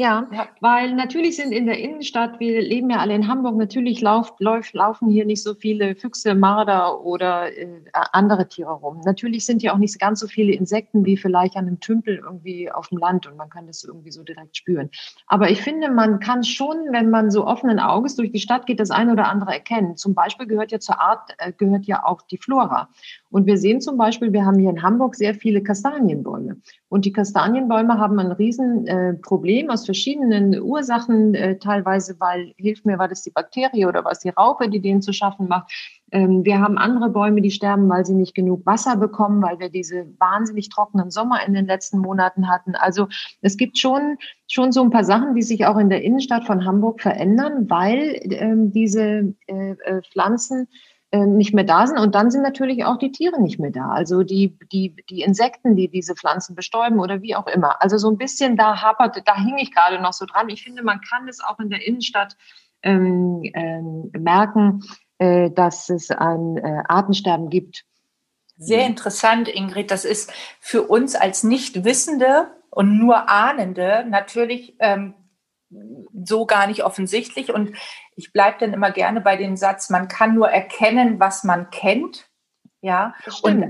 Ja, ja, weil natürlich sind in der Innenstadt, wir leben ja alle in Hamburg, natürlich lauf, lauf, laufen hier nicht so viele Füchse, Marder oder äh, andere Tiere rum. Natürlich sind hier auch nicht ganz so viele Insekten wie vielleicht an einem Tümpel irgendwie auf dem Land und man kann das irgendwie so direkt spüren. Aber ich finde, man kann schon, wenn man so offenen Auges durch die Stadt geht, das eine oder andere erkennen. Zum Beispiel gehört ja zur Art, äh, gehört ja auch die Flora. Und wir sehen zum Beispiel, wir haben hier in Hamburg sehr viele Kastanienbäume. Und die Kastanienbäume haben ein Riesenproblem äh, aus verschiedenen Ursachen, äh, teilweise, weil, hilft mir, war das die Bakterie oder was die Raupe, die denen zu schaffen macht. Ähm, wir haben andere Bäume, die sterben, weil sie nicht genug Wasser bekommen, weil wir diese wahnsinnig trockenen Sommer in den letzten Monaten hatten. Also es gibt schon, schon so ein paar Sachen, die sich auch in der Innenstadt von Hamburg verändern, weil ähm, diese äh, äh Pflanzen nicht mehr da sind. Und dann sind natürlich auch die Tiere nicht mehr da. Also die, die, die Insekten, die diese Pflanzen bestäuben oder wie auch immer. Also so ein bisschen da hapert, da hing ich gerade noch so dran. Ich finde, man kann es auch in der Innenstadt ähm, ähm, merken, äh, dass es ein äh, Artensterben gibt. Sehr interessant, Ingrid. Das ist für uns als Nichtwissende und nur Ahnende natürlich ähm, so gar nicht offensichtlich. Und ich bleibe dann immer gerne bei dem Satz, man kann nur erkennen, was man kennt. Ja, und,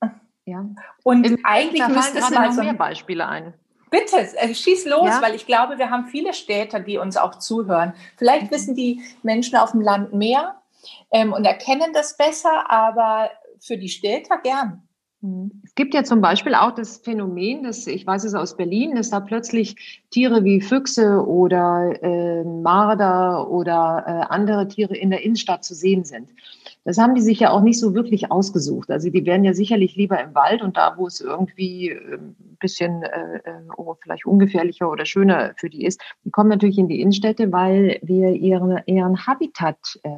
ja. und Im eigentlich müsste es mal so mehr Beispiele ein. Bitte, äh, schieß los, ja? weil ich glaube, wir haben viele Städter, die uns auch zuhören. Vielleicht mhm. wissen die Menschen auf dem Land mehr ähm, und erkennen das besser, aber für die Städter gern. Mhm. Es gibt ja zum Beispiel auch das Phänomen, dass ich weiß es aus Berlin, dass da plötzlich Tiere wie Füchse oder äh, Marder oder äh, andere Tiere in der Innenstadt zu sehen sind. Das haben die sich ja auch nicht so wirklich ausgesucht. Also die wären ja sicherlich lieber im Wald und da, wo es irgendwie ein äh, bisschen äh, äh, oh, vielleicht ungefährlicher oder schöner für die ist. Die kommen natürlich in die Innenstädte, weil wir ihren, ihren Habitat äh,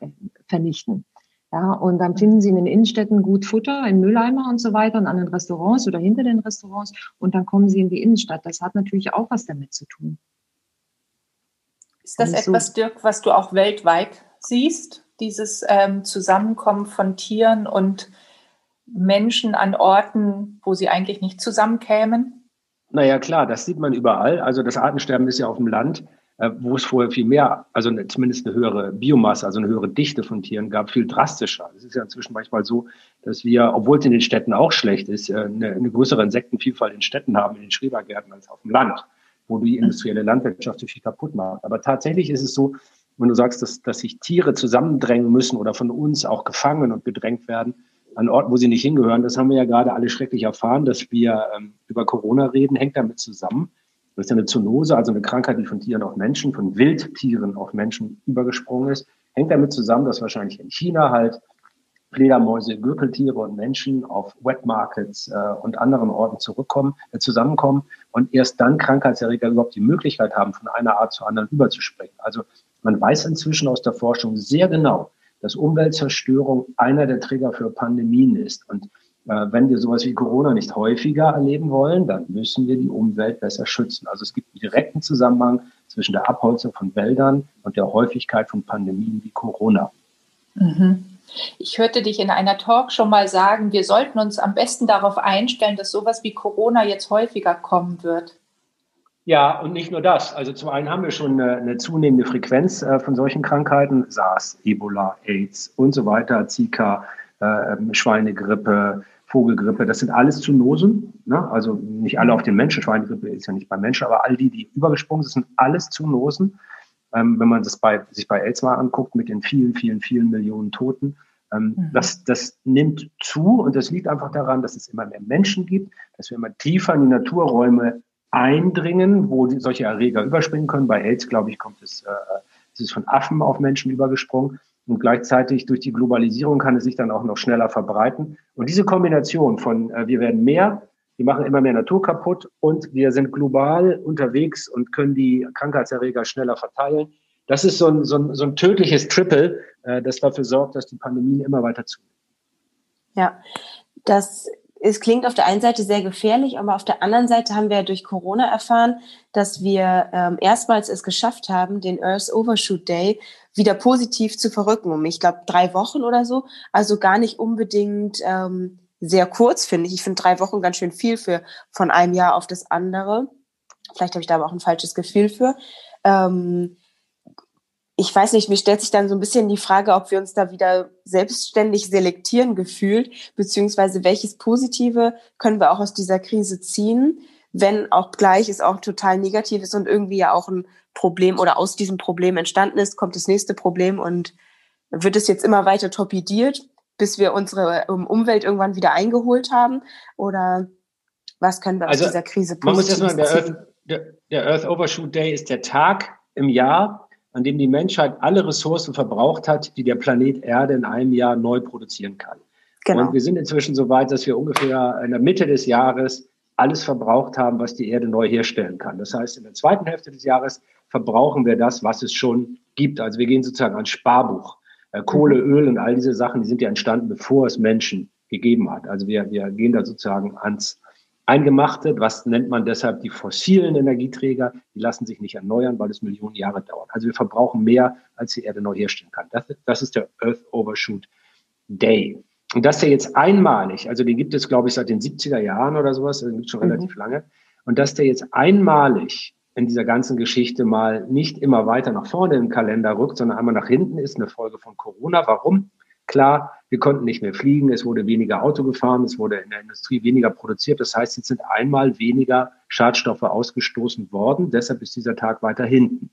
äh vernichten. Ja, und dann finden sie in den Innenstädten gut Futter, in Mülleimer und so weiter und an den Restaurants oder hinter den Restaurants und dann kommen sie in die Innenstadt. Das hat natürlich auch was damit zu tun. Ist das etwas, so, Dirk, was du auch weltweit siehst? Dieses ähm, Zusammenkommen von Tieren und Menschen an Orten, wo sie eigentlich nicht zusammenkämen? Naja, klar, das sieht man überall. Also das Artensterben ist ja auf dem Land äh, wo es vorher viel mehr, also eine, zumindest eine höhere Biomasse, also eine höhere Dichte von Tieren gab, viel drastischer. Es ist ja inzwischen manchmal so, dass wir, obwohl es in den Städten auch schlecht ist, äh, eine, eine größere Insektenvielfalt in Städten haben, in den Schrebergärten als auf dem Land, wo die industrielle Landwirtschaft so viel kaputt macht. Aber tatsächlich ist es so, wenn du sagst, dass, dass sich Tiere zusammendrängen müssen oder von uns auch gefangen und gedrängt werden, an Orten, wo sie nicht hingehören. Das haben wir ja gerade alle schrecklich erfahren, dass wir ähm, über Corona reden, hängt damit zusammen, das ist eine Zoonose, also eine Krankheit, die von Tieren auf Menschen, von Wildtieren auf Menschen übergesprungen ist. Hängt damit zusammen, dass wahrscheinlich in China halt Fledermäuse, Gürteltiere und Menschen auf Wet Markets äh, und anderen Orten zurückkommen, äh, zusammenkommen und erst dann Krankheitserreger überhaupt die Möglichkeit haben, von einer Art zur anderen überzuspringen. Also man weiß inzwischen aus der Forschung sehr genau, dass Umweltzerstörung einer der Trigger für Pandemien ist. Und wenn wir sowas wie Corona nicht häufiger erleben wollen, dann müssen wir die Umwelt besser schützen. Also es gibt einen direkten Zusammenhang zwischen der Abholzung von Wäldern und der Häufigkeit von Pandemien wie Corona. Mhm. Ich hörte dich in einer Talk schon mal sagen, wir sollten uns am besten darauf einstellen, dass sowas wie Corona jetzt häufiger kommen wird. Ja, und nicht nur das. Also zum einen haben wir schon eine, eine zunehmende Frequenz äh, von solchen Krankheiten, SARS, Ebola, AIDS und so weiter, Zika, äh, Schweinegrippe, Vogelgrippe, das sind alles Zoonosen. Ne? Also nicht alle auf den Menschen, Schweinegrippe ist ja nicht beim Menschen, aber all die, die übergesprungen sind, sind alles Zoonosen. Ähm, wenn man das bei, sich bei AIDS mal anguckt, mit den vielen, vielen, vielen Millionen Toten, ähm, mhm. das, das nimmt zu und das liegt einfach daran, dass es immer mehr Menschen gibt, dass wir immer tiefer in die Naturräume eindringen, wo die, solche Erreger überspringen können. Bei AIDS, glaube ich, kommt es, äh, es ist von Affen auf Menschen übergesprungen. Und gleichzeitig durch die Globalisierung kann es sich dann auch noch schneller verbreiten. Und diese Kombination von äh, wir werden mehr, wir machen immer mehr Natur kaputt und wir sind global unterwegs und können die Krankheitserreger schneller verteilen. Das ist so ein, so ein, so ein tödliches Triple, äh, das dafür sorgt, dass die Pandemien immer weiter zunehmen. Ja, das es klingt auf der einen Seite sehr gefährlich, aber auf der anderen Seite haben wir durch Corona erfahren, dass wir ähm, erstmals es geschafft haben, den Earth Overshoot Day wieder positiv zu verrücken. Um, ich glaube, drei Wochen oder so. Also gar nicht unbedingt ähm, sehr kurz, finde ich. Ich finde drei Wochen ganz schön viel für von einem Jahr auf das andere. Vielleicht habe ich da aber auch ein falsches Gefühl für. Ähm, ich weiß nicht, mir stellt sich dann so ein bisschen die Frage, ob wir uns da wieder selbstständig selektieren gefühlt, beziehungsweise welches Positive können wir auch aus dieser Krise ziehen, wenn auch gleich es auch total negativ ist und irgendwie ja auch ein Problem oder aus diesem Problem entstanden ist, kommt das nächste Problem und wird es jetzt immer weiter torpediert, bis wir unsere ähm, Umwelt irgendwann wieder eingeholt haben? Oder was können wir also, aus dieser Krise positiv Man muss erstmal, der Earth, der, der Earth Overshoot Day ist der Tag im Jahr, an dem die Menschheit alle Ressourcen verbraucht hat, die der Planet Erde in einem Jahr neu produzieren kann. Genau. Und wir sind inzwischen so weit, dass wir ungefähr in der Mitte des Jahres alles verbraucht haben, was die Erde neu herstellen kann. Das heißt, in der zweiten Hälfte des Jahres verbrauchen wir das, was es schon gibt. Also wir gehen sozusagen ans Sparbuch. Äh, Kohle, mhm. Öl und all diese Sachen, die sind ja entstanden, bevor es Menschen gegeben hat. Also wir, wir gehen da sozusagen ans Eingemachte, was nennt man deshalb die fossilen Energieträger, die lassen sich nicht erneuern, weil es Millionen Jahre dauert. Also wir verbrauchen mehr, als die Erde neu herstellen kann. Das, das ist der Earth Overshoot Day. Und das ist ja jetzt einmalig, also den gibt es, glaube ich, seit den 70er Jahren oder sowas, den gibt es schon mhm. relativ lange. Und dass der jetzt einmalig in dieser ganzen Geschichte mal nicht immer weiter nach vorne im Kalender rückt, sondern einmal nach hinten ist eine Folge von Corona. Warum? Klar, wir konnten nicht mehr fliegen, es wurde weniger Auto gefahren, es wurde in der Industrie weniger produziert. Das heißt, jetzt sind einmal weniger Schadstoffe ausgestoßen worden. Deshalb ist dieser Tag weiter hinten.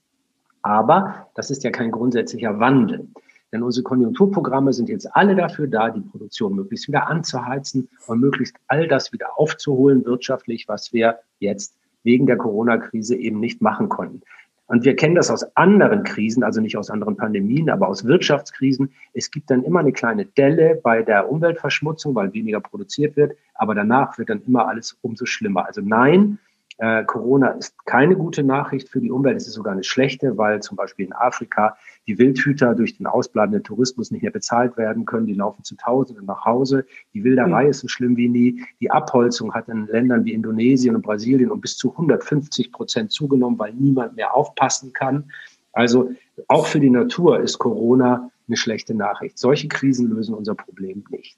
Aber das ist ja kein grundsätzlicher Wandel. Denn unsere Konjunkturprogramme sind jetzt alle dafür da, die Produktion möglichst wieder anzuheizen und möglichst all das wieder aufzuholen wirtschaftlich, was wir jetzt wegen der Corona-Krise eben nicht machen konnten. Und wir kennen das aus anderen Krisen, also nicht aus anderen Pandemien, aber aus Wirtschaftskrisen. Es gibt dann immer eine kleine Delle bei der Umweltverschmutzung, weil weniger produziert wird. Aber danach wird dann immer alles umso schlimmer. Also nein, äh, Corona ist keine gute Nachricht für die Umwelt, es ist sogar eine schlechte, weil zum Beispiel in Afrika die Wildhüter durch den ausbleibenden Tourismus nicht mehr bezahlt werden können. Die laufen zu Tausenden nach Hause. Die Wilderei mhm. ist so schlimm wie nie. Die Abholzung hat in Ländern wie Indonesien und Brasilien um bis zu 150 Prozent zugenommen, weil niemand mehr aufpassen kann. Also auch für die Natur ist Corona eine schlechte Nachricht. Solche Krisen lösen unser Problem nicht.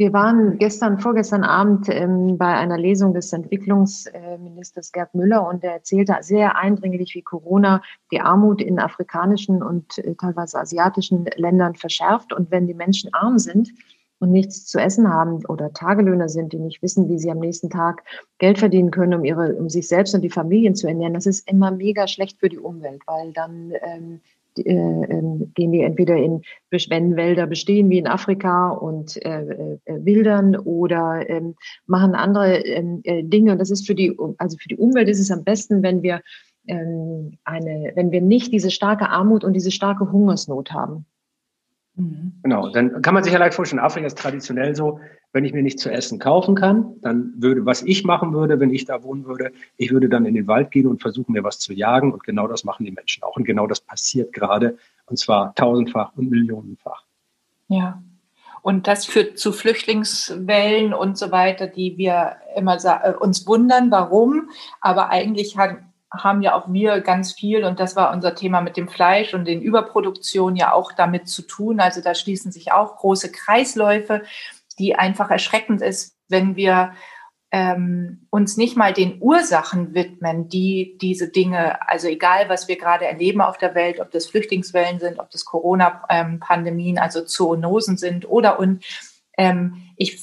Wir waren gestern, vorgestern Abend ähm, bei einer Lesung des Entwicklungsministers Gerd Müller und er erzählte sehr eindringlich, wie Corona die Armut in afrikanischen und äh, teilweise asiatischen Ländern verschärft. Und wenn die Menschen arm sind und nichts zu essen haben oder Tagelöhner sind, die nicht wissen, wie sie am nächsten Tag Geld verdienen können, um ihre, um sich selbst und die Familien zu ernähren, das ist immer mega schlecht für die Umwelt, weil dann ähm, äh, ähm, gehen die entweder in, wenn Wälder bestehen, wie in Afrika und äh, äh, wildern oder ähm, machen andere ähm, äh, Dinge. Und das ist für die, also für die Umwelt ist es am besten, wenn wir eine, wenn wir nicht diese starke Armut und diese starke Hungersnot haben. Mhm. Genau, dann kann man sich ja leicht vorstellen, Afrika ist traditionell so, wenn ich mir nicht zu essen kaufen kann, dann würde, was ich machen würde, wenn ich da wohnen würde, ich würde dann in den Wald gehen und versuchen, mir was zu jagen. Und genau das machen die Menschen auch. Und genau das passiert gerade. Und zwar tausendfach und millionenfach. Ja. Und das führt zu Flüchtlingswellen und so weiter, die wir immer äh, uns wundern, warum. Aber eigentlich haben, haben ja auch wir ganz viel, und das war unser Thema mit dem Fleisch und den Überproduktionen ja auch damit zu tun. Also da schließen sich auch große Kreisläufe die einfach erschreckend ist, wenn wir ähm, uns nicht mal den Ursachen widmen, die diese Dinge, also egal was wir gerade erleben auf der Welt, ob das Flüchtlingswellen sind, ob das Corona-Pandemien, also Zoonosen sind oder und ähm, ich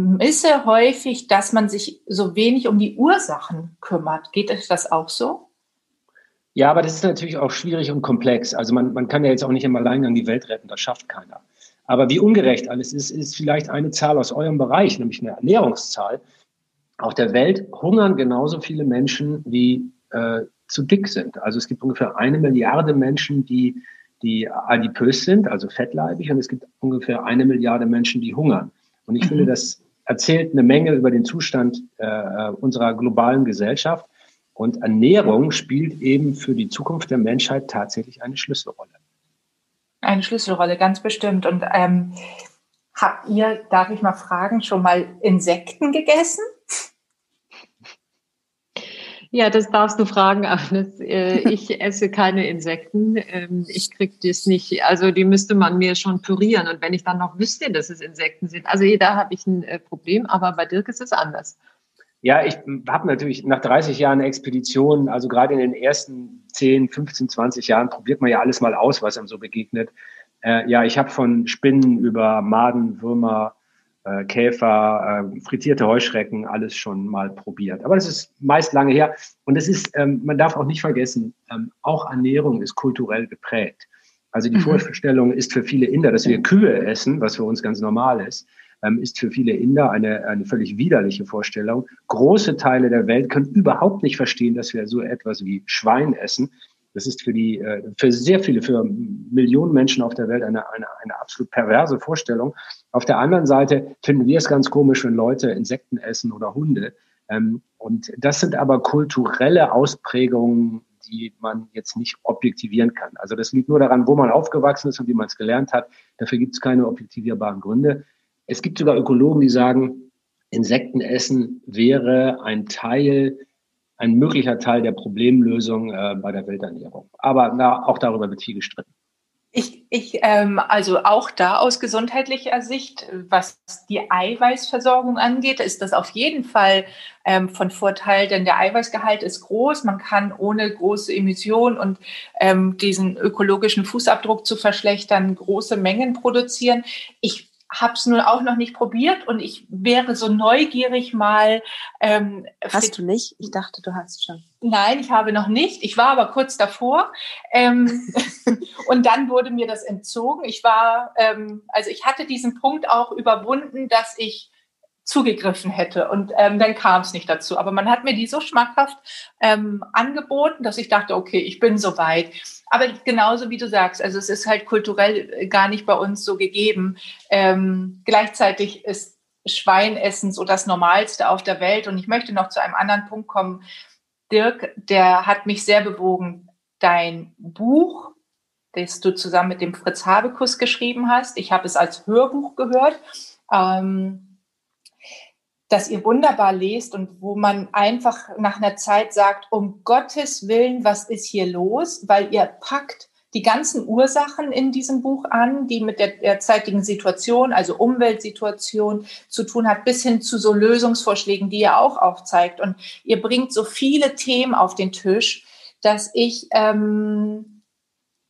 vermisse häufig, dass man sich so wenig um die Ursachen kümmert. Geht euch das auch so? Ja, aber das ist natürlich auch schwierig und komplex. Also man, man kann ja jetzt auch nicht im Alleingang die Welt retten, das schafft keiner. Aber wie ungerecht alles ist, ist vielleicht eine Zahl aus eurem Bereich, nämlich eine Ernährungszahl. Auf der Welt hungern genauso viele Menschen, wie äh, zu dick sind. Also es gibt ungefähr eine Milliarde Menschen, die, die adipös sind, also fettleibig, und es gibt ungefähr eine Milliarde Menschen, die hungern. Und ich mhm. finde, das erzählt eine Menge über den Zustand äh, unserer globalen Gesellschaft. Und Ernährung spielt eben für die Zukunft der Menschheit tatsächlich eine Schlüsselrolle. Eine Schlüsselrolle, ganz bestimmt. Und ähm, habt ihr, darf ich mal fragen, schon mal Insekten gegessen? Ja, das darfst du fragen, Agnes. Äh, ich esse keine Insekten. Ähm, ich kriege das nicht. Also die müsste man mir schon pürieren. Und wenn ich dann noch wüsste, dass es Insekten sind. Also da habe ich ein äh, Problem, aber bei Dirk ist es anders. Ja, ich habe natürlich nach 30 Jahren Expeditionen, also gerade in den ersten 10, 15, 20 Jahren probiert man ja alles mal aus, was einem so begegnet. Äh, ja, ich habe von Spinnen über Maden, Würmer, äh, Käfer, äh, frittierte Heuschrecken, alles schon mal probiert. Aber das ist meist lange her. Und es ist, ähm, man darf auch nicht vergessen, ähm, auch Ernährung ist kulturell geprägt. Also die mhm. Vorstellung ist für viele Inder, dass wir Kühe essen, was für uns ganz normal ist ähm, ist für viele Inder eine, eine völlig widerliche Vorstellung. Große Teile der Welt können überhaupt nicht verstehen, dass wir so etwas wie Schwein essen. Das ist für die, äh, für sehr viele, für Millionen Menschen auf der Welt eine, eine, eine absolut perverse Vorstellung. Auf der anderen Seite finden wir es ganz komisch, wenn Leute Insekten essen oder Hunde. Ähm, und das sind aber kulturelle Ausprägungen, die man jetzt nicht objektivieren kann. Also das liegt nur daran, wo man aufgewachsen ist und wie man es gelernt hat. Dafür gibt es keine objektivierbaren Gründe. Es gibt sogar Ökologen, die sagen, Insektenessen wäre ein Teil, ein möglicher Teil der Problemlösung äh, bei der Welternährung. Aber na, auch darüber wird viel gestritten. Ich, ich ähm, also auch da aus gesundheitlicher Sicht, was die Eiweißversorgung angeht, ist das auf jeden Fall ähm, von Vorteil, denn der Eiweißgehalt ist groß. Man kann ohne große Emission und ähm, diesen ökologischen Fußabdruck zu verschlechtern große Mengen produzieren. Ich habe es nun auch noch nicht probiert und ich wäre so neugierig mal. Ähm, hast du nicht? Ich dachte, du hast schon. Nein, ich habe noch nicht. Ich war aber kurz davor. Ähm, und dann wurde mir das entzogen. Ich war, ähm, also ich hatte diesen Punkt auch überwunden, dass ich zugegriffen hätte. Und ähm, dann kam es nicht dazu. Aber man hat mir die so schmackhaft ähm, angeboten, dass ich dachte, okay, ich bin soweit. Aber genauso wie du sagst, also es ist halt kulturell gar nicht bei uns so gegeben. Ähm, gleichzeitig ist Schweinessen so das Normalste auf der Welt. Und ich möchte noch zu einem anderen Punkt kommen. Dirk, der hat mich sehr bewogen. Dein Buch, das du zusammen mit dem Fritz Habekus geschrieben hast, ich habe es als Hörbuch gehört. Ähm, das ihr wunderbar lest und wo man einfach nach einer Zeit sagt, um Gottes Willen, was ist hier los? Weil ihr packt die ganzen Ursachen in diesem Buch an, die mit der derzeitigen Situation, also Umweltsituation zu tun hat, bis hin zu so Lösungsvorschlägen, die ihr auch aufzeigt. Und ihr bringt so viele Themen auf den Tisch, dass ich ähm,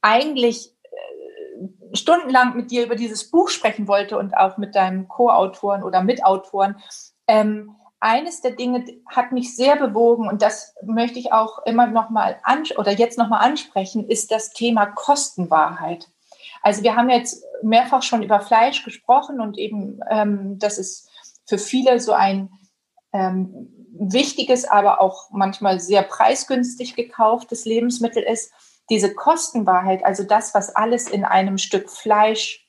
eigentlich äh, stundenlang mit dir über dieses Buch sprechen wollte und auch mit deinem Co-Autoren oder Mitautoren, ähm, eines der Dinge hat mich sehr bewogen und das möchte ich auch immer noch mal oder jetzt noch mal ansprechen, ist das Thema Kostenwahrheit. Also wir haben jetzt mehrfach schon über Fleisch gesprochen und eben, ähm, dass es für viele so ein ähm, wichtiges, aber auch manchmal sehr preisgünstig gekauftes Lebensmittel ist. Diese Kostenwahrheit, also das, was alles in einem Stück Fleisch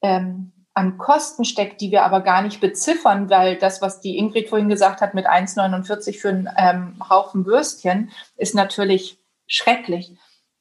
ähm, an Kosten steckt, die wir aber gar nicht beziffern, weil das, was die Ingrid vorhin gesagt hat mit 1,49 für einen ähm, Haufen Würstchen, ist natürlich schrecklich.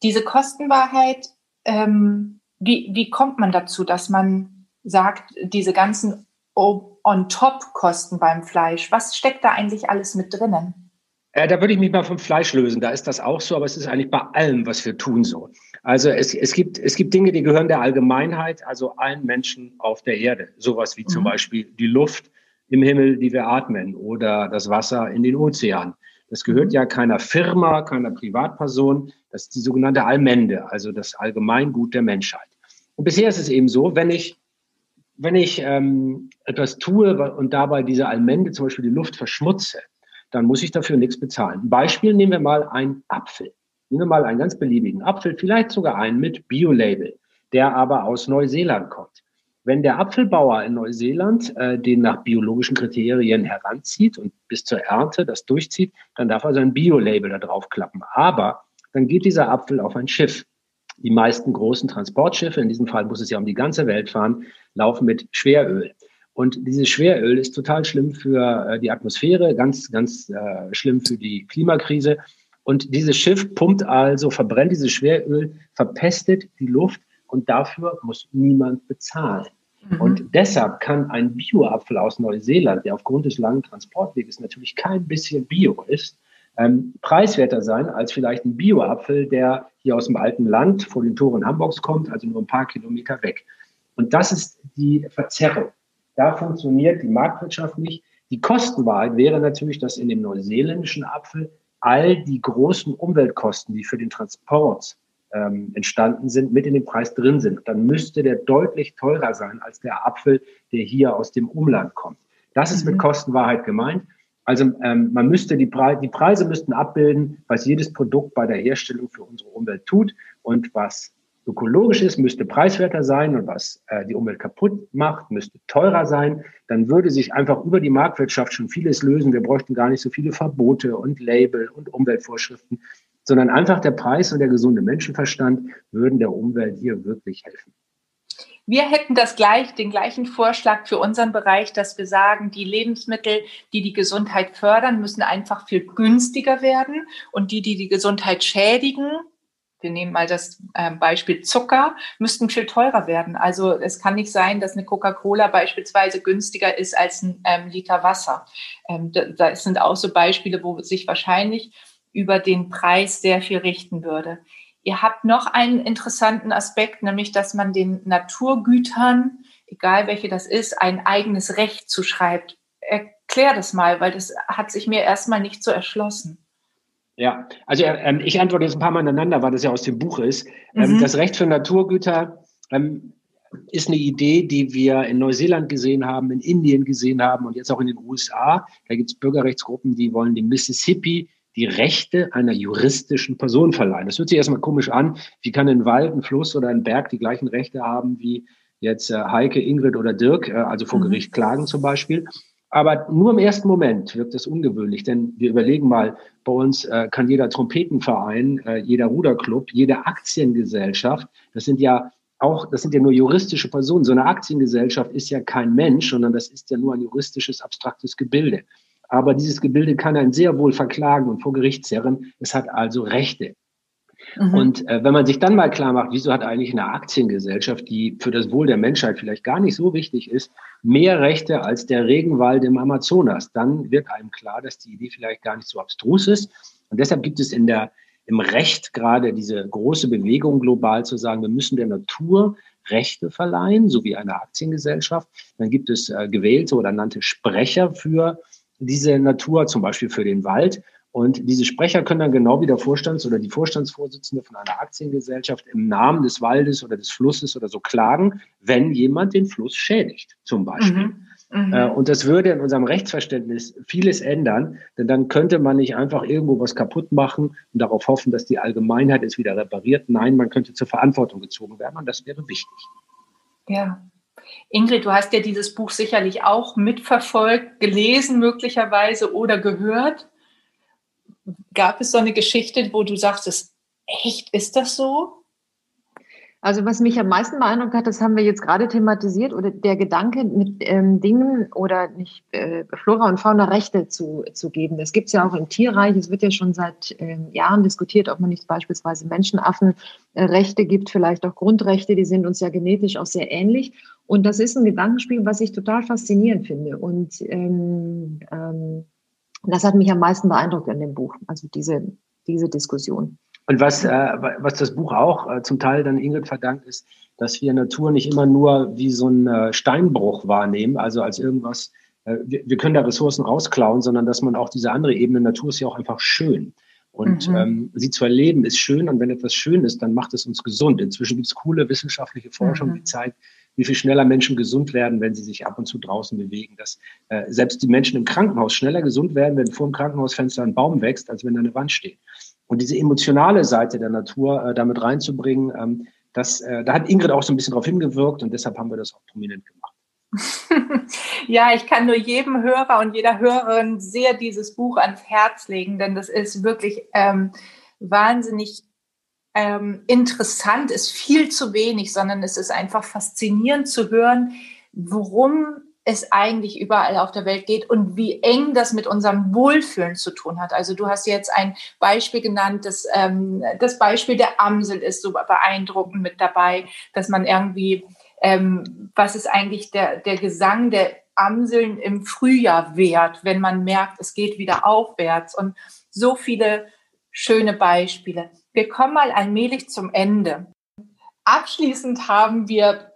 Diese Kostenwahrheit, ähm, wie, wie kommt man dazu, dass man sagt, diese ganzen On-Top-Kosten beim Fleisch, was steckt da eigentlich alles mit drinnen? Äh, da würde ich mich mal vom Fleisch lösen. Da ist das auch so, aber es ist eigentlich bei allem, was wir tun, so. Also es, es, gibt, es gibt Dinge, die gehören der Allgemeinheit, also allen Menschen auf der Erde. Sowas wie mhm. zum Beispiel die Luft im Himmel, die wir atmen, oder das Wasser in den Ozeanen. Das gehört mhm. ja keiner Firma, keiner Privatperson. Das ist die sogenannte Allmende, also das Allgemeingut der Menschheit. Und bisher ist es eben so, wenn ich, wenn ich ähm, etwas tue und dabei diese Allmende, zum Beispiel die Luft, verschmutze, dann muss ich dafür nichts bezahlen. Ein Beispiel nehmen wir mal einen Apfel. Nehmen wir mal einen ganz beliebigen Apfel, vielleicht sogar einen mit Bio-Label, der aber aus Neuseeland kommt. Wenn der Apfelbauer in Neuseeland äh, den nach biologischen Kriterien heranzieht und bis zur Ernte das durchzieht, dann darf er sein Bio-Label da drauf klappen. Aber dann geht dieser Apfel auf ein Schiff. Die meisten großen Transportschiffe, in diesem Fall muss es ja um die ganze Welt fahren, laufen mit Schweröl. Und dieses Schweröl ist total schlimm für äh, die Atmosphäre, ganz, ganz äh, schlimm für die Klimakrise. Und dieses Schiff pumpt also, verbrennt dieses Schweröl, verpestet die Luft und dafür muss niemand bezahlen. Mhm. Und deshalb kann ein Bioapfel aus Neuseeland, der aufgrund des langen Transportweges natürlich kein bisschen Bio ist, ähm, preiswerter sein als vielleicht ein Bioapfel, der hier aus dem alten Land vor den Toren Hamburgs kommt, also nur ein paar Kilometer weg. Und das ist die Verzerrung. Da funktioniert die Marktwirtschaft nicht. Die Kostenwahrheit wäre natürlich, dass in dem neuseeländischen Apfel all die großen Umweltkosten, die für den Transport ähm, entstanden sind, mit in den Preis drin sind. Dann müsste der deutlich teurer sein als der Apfel, der hier aus dem Umland kommt. Das ist mit mhm. Kostenwahrheit gemeint. Also ähm, man müsste die, Pre die Preise müssten abbilden, was jedes Produkt bei der Herstellung für unsere Umwelt tut und was ökologisch ist, müsste preiswerter sein und was äh, die Umwelt kaputt macht, müsste teurer sein. Dann würde sich einfach über die Marktwirtschaft schon vieles lösen. Wir bräuchten gar nicht so viele Verbote und Label und Umweltvorschriften, sondern einfach der Preis und der gesunde Menschenverstand würden der Umwelt hier wirklich helfen. Wir hätten das gleich, den gleichen Vorschlag für unseren Bereich, dass wir sagen, die Lebensmittel, die die Gesundheit fördern, müssen einfach viel günstiger werden und die, die die Gesundheit schädigen, wir nehmen mal das ähm, Beispiel Zucker, müssten viel teurer werden. Also es kann nicht sein, dass eine Coca-Cola beispielsweise günstiger ist als ein ähm, Liter Wasser. Ähm, da, sind auch so Beispiele, wo sich wahrscheinlich über den Preis sehr viel richten würde. Ihr habt noch einen interessanten Aspekt, nämlich dass man den Naturgütern, egal welche das ist, ein eigenes Recht zuschreibt. Erklär das mal, weil das hat sich mir erstmal nicht so erschlossen. Ja, also ähm, ich antworte jetzt ein paar Mal aneinander, weil das ja aus dem Buch ist. Ähm, mhm. Das Recht für Naturgüter ähm, ist eine Idee, die wir in Neuseeland gesehen haben, in Indien gesehen haben und jetzt auch in den USA. Da gibt es Bürgerrechtsgruppen, die wollen den Mississippi die Rechte einer juristischen Person verleihen. Das hört sich erstmal komisch an. Wie kann ein Wald, ein Fluss oder ein Berg die gleichen Rechte haben wie jetzt äh, Heike, Ingrid oder Dirk, äh, also vor mhm. Gericht klagen zum Beispiel? Aber nur im ersten Moment wirkt das ungewöhnlich, denn wir überlegen mal, bei uns äh, kann jeder Trompetenverein, äh, jeder Ruderclub, jede Aktiengesellschaft, das sind ja auch, das sind ja nur juristische Personen. So eine Aktiengesellschaft ist ja kein Mensch, sondern das ist ja nur ein juristisches, abstraktes Gebilde. Aber dieses Gebilde kann einen sehr wohl verklagen und vor Gericht zerren. Es hat also Rechte. Mhm. Und äh, wenn man sich dann mal klar macht, wieso hat eigentlich eine Aktiengesellschaft, die für das Wohl der Menschheit vielleicht gar nicht so wichtig ist, mehr Rechte als der Regenwald im Amazonas, dann wird einem klar, dass die Idee vielleicht gar nicht so abstrus ist. Und deshalb gibt es in der, im Recht gerade diese große Bewegung global zu sagen, wir müssen der Natur Rechte verleihen, so wie eine Aktiengesellschaft. Dann gibt es äh, gewählte oder nannte Sprecher für diese Natur, zum Beispiel für den Wald. Und diese Sprecher können dann genau wie der Vorstands- oder die Vorstandsvorsitzende von einer Aktiengesellschaft im Namen des Waldes oder des Flusses oder so klagen, wenn jemand den Fluss schädigt, zum Beispiel. Mhm. Mhm. Äh, und das würde in unserem Rechtsverständnis vieles ändern, denn dann könnte man nicht einfach irgendwo was kaputt machen und darauf hoffen, dass die Allgemeinheit es wieder repariert. Nein, man könnte zur Verantwortung gezogen werden und das wäre wichtig. Ja. Ingrid, du hast ja dieses Buch sicherlich auch mitverfolgt, gelesen möglicherweise oder gehört. Gab es so eine Geschichte, wo du sagst, echt, ist das so? Also was mich am meisten beeindruckt hat, das haben wir jetzt gerade thematisiert, oder der Gedanke, mit ähm, Dingen oder nicht äh, Flora und Fauna Rechte zu, zu geben. Das gibt es ja auch im Tierreich. Es wird ja schon seit ähm, Jahren diskutiert, ob man nicht beispielsweise Menschenaffen äh, Rechte gibt, vielleicht auch Grundrechte, die sind uns ja genetisch auch sehr ähnlich. Und das ist ein Gedankenspiel, was ich total faszinierend finde. Und ähm, ähm, das hat mich am meisten beeindruckt in dem Buch, also diese, diese Diskussion. Und was, äh, was das Buch auch äh, zum Teil dann Ingrid verdankt, ist, dass wir Natur nicht immer nur wie so ein äh, Steinbruch wahrnehmen, also als irgendwas, äh, wir, wir, können da Ressourcen rausklauen, sondern dass man auch diese andere Ebene, Natur ist ja auch einfach schön. Und mhm. ähm, sie zu erleben ist schön und wenn etwas schön ist, dann macht es uns gesund. Inzwischen gibt es coole wissenschaftliche Forschung, mhm. die zeigt, wie viel schneller Menschen gesund werden, wenn sie sich ab und zu draußen bewegen. Dass äh, selbst die Menschen im Krankenhaus schneller gesund werden, wenn vor dem Krankenhausfenster ein Baum wächst, als wenn da eine Wand steht. Und diese emotionale Seite der Natur äh, damit reinzubringen, ähm, das, äh, da hat Ingrid auch so ein bisschen darauf hingewirkt und deshalb haben wir das auch prominent gemacht. ja, ich kann nur jedem Hörer und jeder Hörerin sehr dieses Buch ans Herz legen, denn das ist wirklich ähm, wahnsinnig ähm, interessant, ist viel zu wenig, sondern es ist einfach faszinierend zu hören, worum es eigentlich überall auf der Welt geht und wie eng das mit unserem Wohlfühlen zu tun hat. Also du hast jetzt ein Beispiel genannt, das, ähm, das Beispiel der Amsel ist so beeindruckend mit dabei, dass man irgendwie, ähm, was ist eigentlich der, der Gesang der Amseln im Frühjahr wert, wenn man merkt, es geht wieder aufwärts und so viele schöne Beispiele. Wir kommen mal allmählich zum Ende. Abschließend haben wir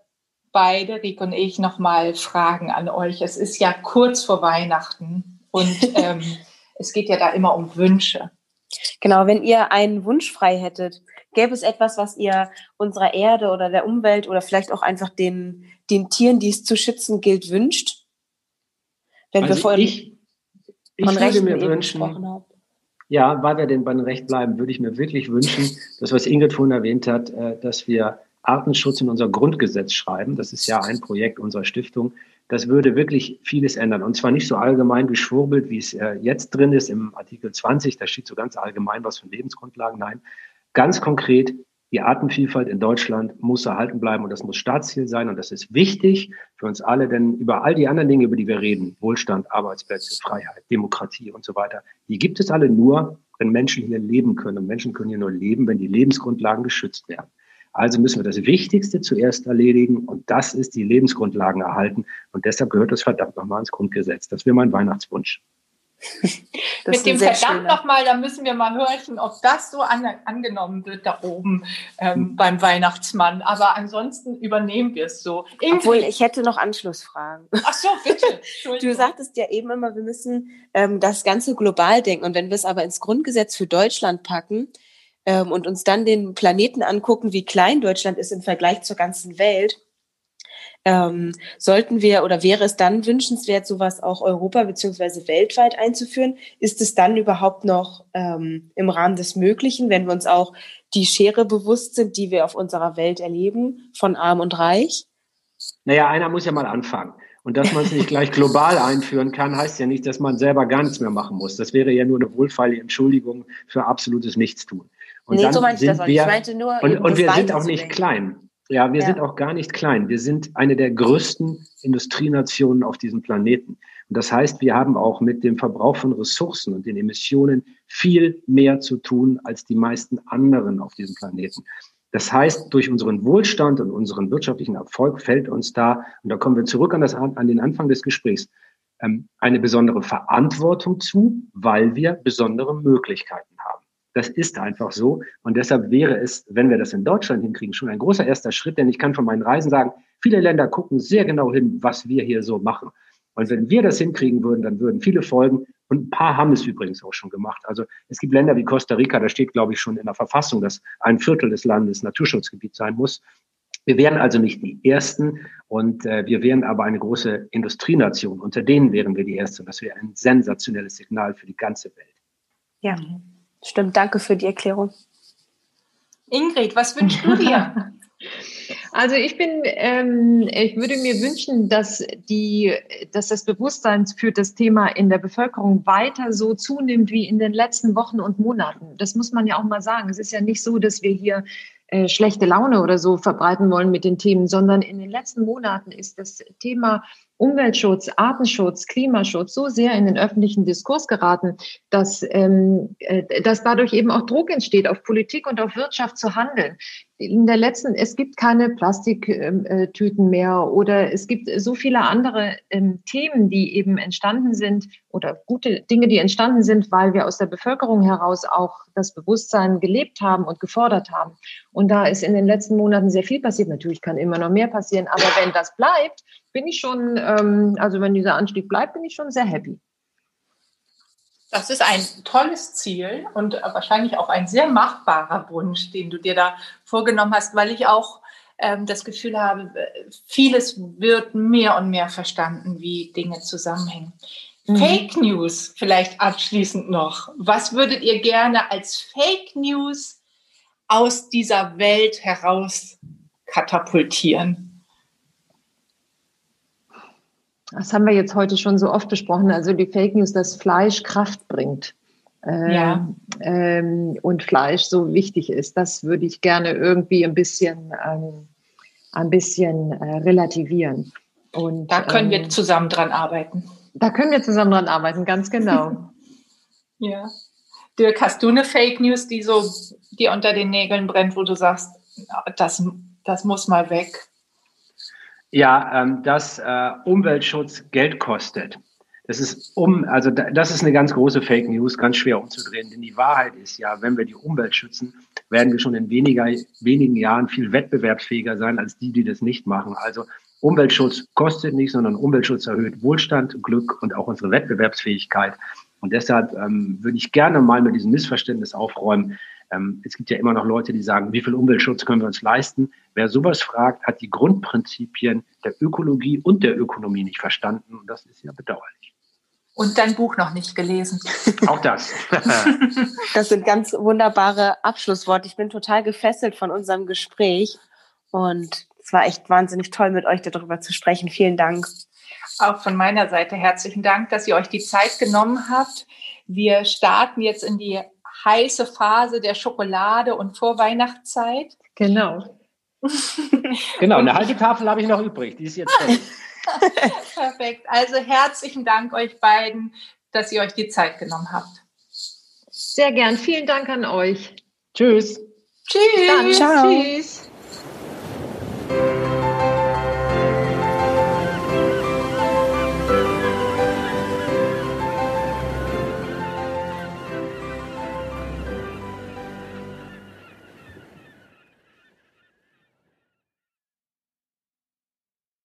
beide, Rick und ich, nochmal Fragen an euch. Es ist ja kurz vor Weihnachten und ähm, es geht ja da immer um Wünsche. Genau, wenn ihr einen Wunsch frei hättet, gäbe es etwas, was ihr unserer Erde oder der Umwelt oder vielleicht auch einfach den, den Tieren, die es zu schützen gilt, wünscht? Wenn also wir vorhin ich, ich von würde mir wünschen, ja, weil wir denn beim Recht bleiben, würde ich mir wirklich wünschen, das, was Ingrid vorhin erwähnt hat, äh, dass wir Artenschutz in unser Grundgesetz schreiben. Das ist ja ein Projekt unserer Stiftung. Das würde wirklich vieles ändern. Und zwar nicht so allgemein geschwurbelt, wie es äh, jetzt drin ist im Artikel 20. Da steht so ganz allgemein was von Lebensgrundlagen. Nein, ganz konkret, die Artenvielfalt in Deutschland muss erhalten bleiben und das muss Staatsziel sein. Und das ist wichtig für uns alle, denn über all die anderen Dinge, über die wir reden, Wohlstand, Arbeitsplätze, Freiheit, Demokratie und so weiter, die gibt es alle nur, wenn Menschen hier leben können. Und Menschen können hier nur leben, wenn die Lebensgrundlagen geschützt werden. Also müssen wir das Wichtigste zuerst erledigen und das ist die Lebensgrundlagen erhalten. Und deshalb gehört das verdammt nochmal ins Grundgesetz. Das wäre mein Weihnachtswunsch. Mit dem verdammt nochmal, da müssen wir mal hören, ob das so an, angenommen wird da oben ähm, hm. beim Weihnachtsmann. Aber ansonsten übernehmen wir es so. Ingrid. Obwohl, ich hätte noch Anschlussfragen. Ach so, bitte. Du sagtest ja eben immer, wir müssen ähm, das Ganze global denken. Und wenn wir es aber ins Grundgesetz für Deutschland packen, ähm, und uns dann den Planeten angucken, wie klein Deutschland ist im Vergleich zur ganzen Welt, Ähm, sollten wir oder wäre es dann wünschenswert, sowas auch Europa beziehungsweise weltweit einzuführen? Ist es dann überhaupt noch ähm, im Rahmen des Möglichen, wenn wir uns auch die Schere bewusst sind, die wir auf unserer Welt erleben, von arm und reich? Naja, einer muss ja mal anfangen. Und dass man es nicht gleich global einführen kann, heißt ja nicht, dass man selber gar nichts mehr machen muss. Das wäre ja nur eine wohlfeile Entschuldigung für absolutes Nichtstun. Und nee, so meinte ich das auch. Ich meinte nur, und, und wir sind auch nicht klein. Ja, wir ja. sind auch gar nicht klein. Wir sind eine der größten Industrienationen auf diesem Planeten. Und das heißt, wir haben auch mit dem Verbrauch von Ressourcen und den Emissionen viel mehr zu tun als die meisten anderen auf diesem Planeten. Das heißt, durch unseren Wohlstand und unseren wirtschaftlichen Erfolg fällt uns da, und da kommen wir zurück an, das, an den Anfang des Gesprächs, ähm, eine besondere Verantwortung zu, weil wir besondere Möglichkeiten haben. Das ist einfach so. Und deshalb wäre es, wenn wir das in Deutschland hinkriegen, schon ein großer erster Schritt. Denn ich kann von meinen Reisen sagen, viele Länder gucken sehr genau hin, was wir hier so machen. Und wenn wir das hinkriegen würden, dann würden viele folgen. Und ein paar haben es übrigens auch schon gemacht. Also es gibt Länder wie Costa Rica, da steht, glaube ich, schon in der Verfassung, dass ein Viertel des Landes Naturschutzgebiet sein muss. Wir wären also nicht die Ersten und äh, wir wären aber eine große Industrienation. Unter denen wären wir die Erste. Und das wäre ein sensationelles Signal für die ganze Welt. Ja, Stimmt, danke für die Erklärung. Ingrid, was wünschst du dir? Also ich bin, ähm, ich würde mir wünschen, dass die, dass das Bewusstsein für das Thema in der Bevölkerung weiter so zunimmt wie in den letzten Wochen und Monaten. Das muss man ja auch mal sagen. Es ist ja nicht so, dass wir hier äh, schlechte Laune oder so verbreiten wollen mit den Themen, sondern in den letzten Monaten ist das Thema Umweltschutz, Artenschutz, Klimaschutz so sehr in den öffentlichen Diskurs geraten, dass, ähm, äh, dass dadurch eben auch Druck entsteht, auf Politik und auf Wirtschaft zu handeln. In der letzten, es gibt keine Plastiktüten mehr oder es gibt so viele andere ähm, Themen, die eben entstanden sind oder gute Dinge, die entstanden sind, weil wir aus der Bevölkerung heraus auch das Bewusstsein gelebt haben und gefordert haben. Und da ist in den letzten Monaten sehr viel passiert. Natürlich kann immer noch mehr passieren, aber wenn das bleibt, bin ich schon, ähm, also wenn dieser Anstieg bleibt, bin ich schon sehr happy. Das ist ein tolles Ziel und wahrscheinlich auch ein sehr machbarer Wunsch, den du dir da vorgenommen hast, weil ich auch ähm, das Gefühl habe, vieles wird mehr und mehr verstanden, wie Dinge zusammenhängen. Mhm. Fake News vielleicht abschließend noch. Was würdet ihr gerne als Fake News aus dieser Welt heraus katapultieren? Das haben wir jetzt heute schon so oft besprochen. Also die Fake News, dass Fleisch Kraft bringt. Äh, ja. Ähm, und Fleisch so wichtig ist. Das würde ich gerne irgendwie ein bisschen, ähm, ein bisschen äh, relativieren. Und, da können ähm, wir zusammen dran arbeiten. Da können wir zusammen dran arbeiten, ganz genau. ja. Dirk, hast du eine Fake News, die so dir unter den Nägeln brennt, wo du sagst, das, das muss mal weg? Ja, ähm, dass äh, Umweltschutz Geld kostet. Das ist um, also das ist eine ganz große Fake News, ganz schwer umzudrehen. Denn die Wahrheit ist ja, wenn wir die Umwelt schützen, werden wir schon in weniger, wenigen Jahren viel wettbewerbsfähiger sein als die, die das nicht machen. Also Umweltschutz kostet nicht, sondern Umweltschutz erhöht Wohlstand, Glück und auch unsere Wettbewerbsfähigkeit. Und deshalb ähm, würde ich gerne mal mit diesem Missverständnis aufräumen, ähm, es gibt ja immer noch Leute, die sagen, wie viel Umweltschutz können wir uns leisten? Wer sowas fragt, hat die Grundprinzipien der Ökologie und der Ökonomie nicht verstanden. Und das ist ja bedauerlich. Und dein Buch noch nicht gelesen. Auch das. das sind ganz wunderbare Abschlussworte. Ich bin total gefesselt von unserem Gespräch. Und es war echt wahnsinnig toll, mit euch darüber zu sprechen. Vielen Dank. Auch von meiner Seite herzlichen Dank, dass ihr euch die Zeit genommen habt. Wir starten jetzt in die heiße Phase der Schokolade und Vorweihnachtszeit. Genau. genau, eine halbe Tafel habe ich noch übrig. Die ist jetzt voll. Perfekt. Also herzlichen Dank euch beiden, dass ihr euch die Zeit genommen habt. Sehr gern. Vielen Dank an euch. Tschüss. Tschüss. Dann, Ciao. Tschüss.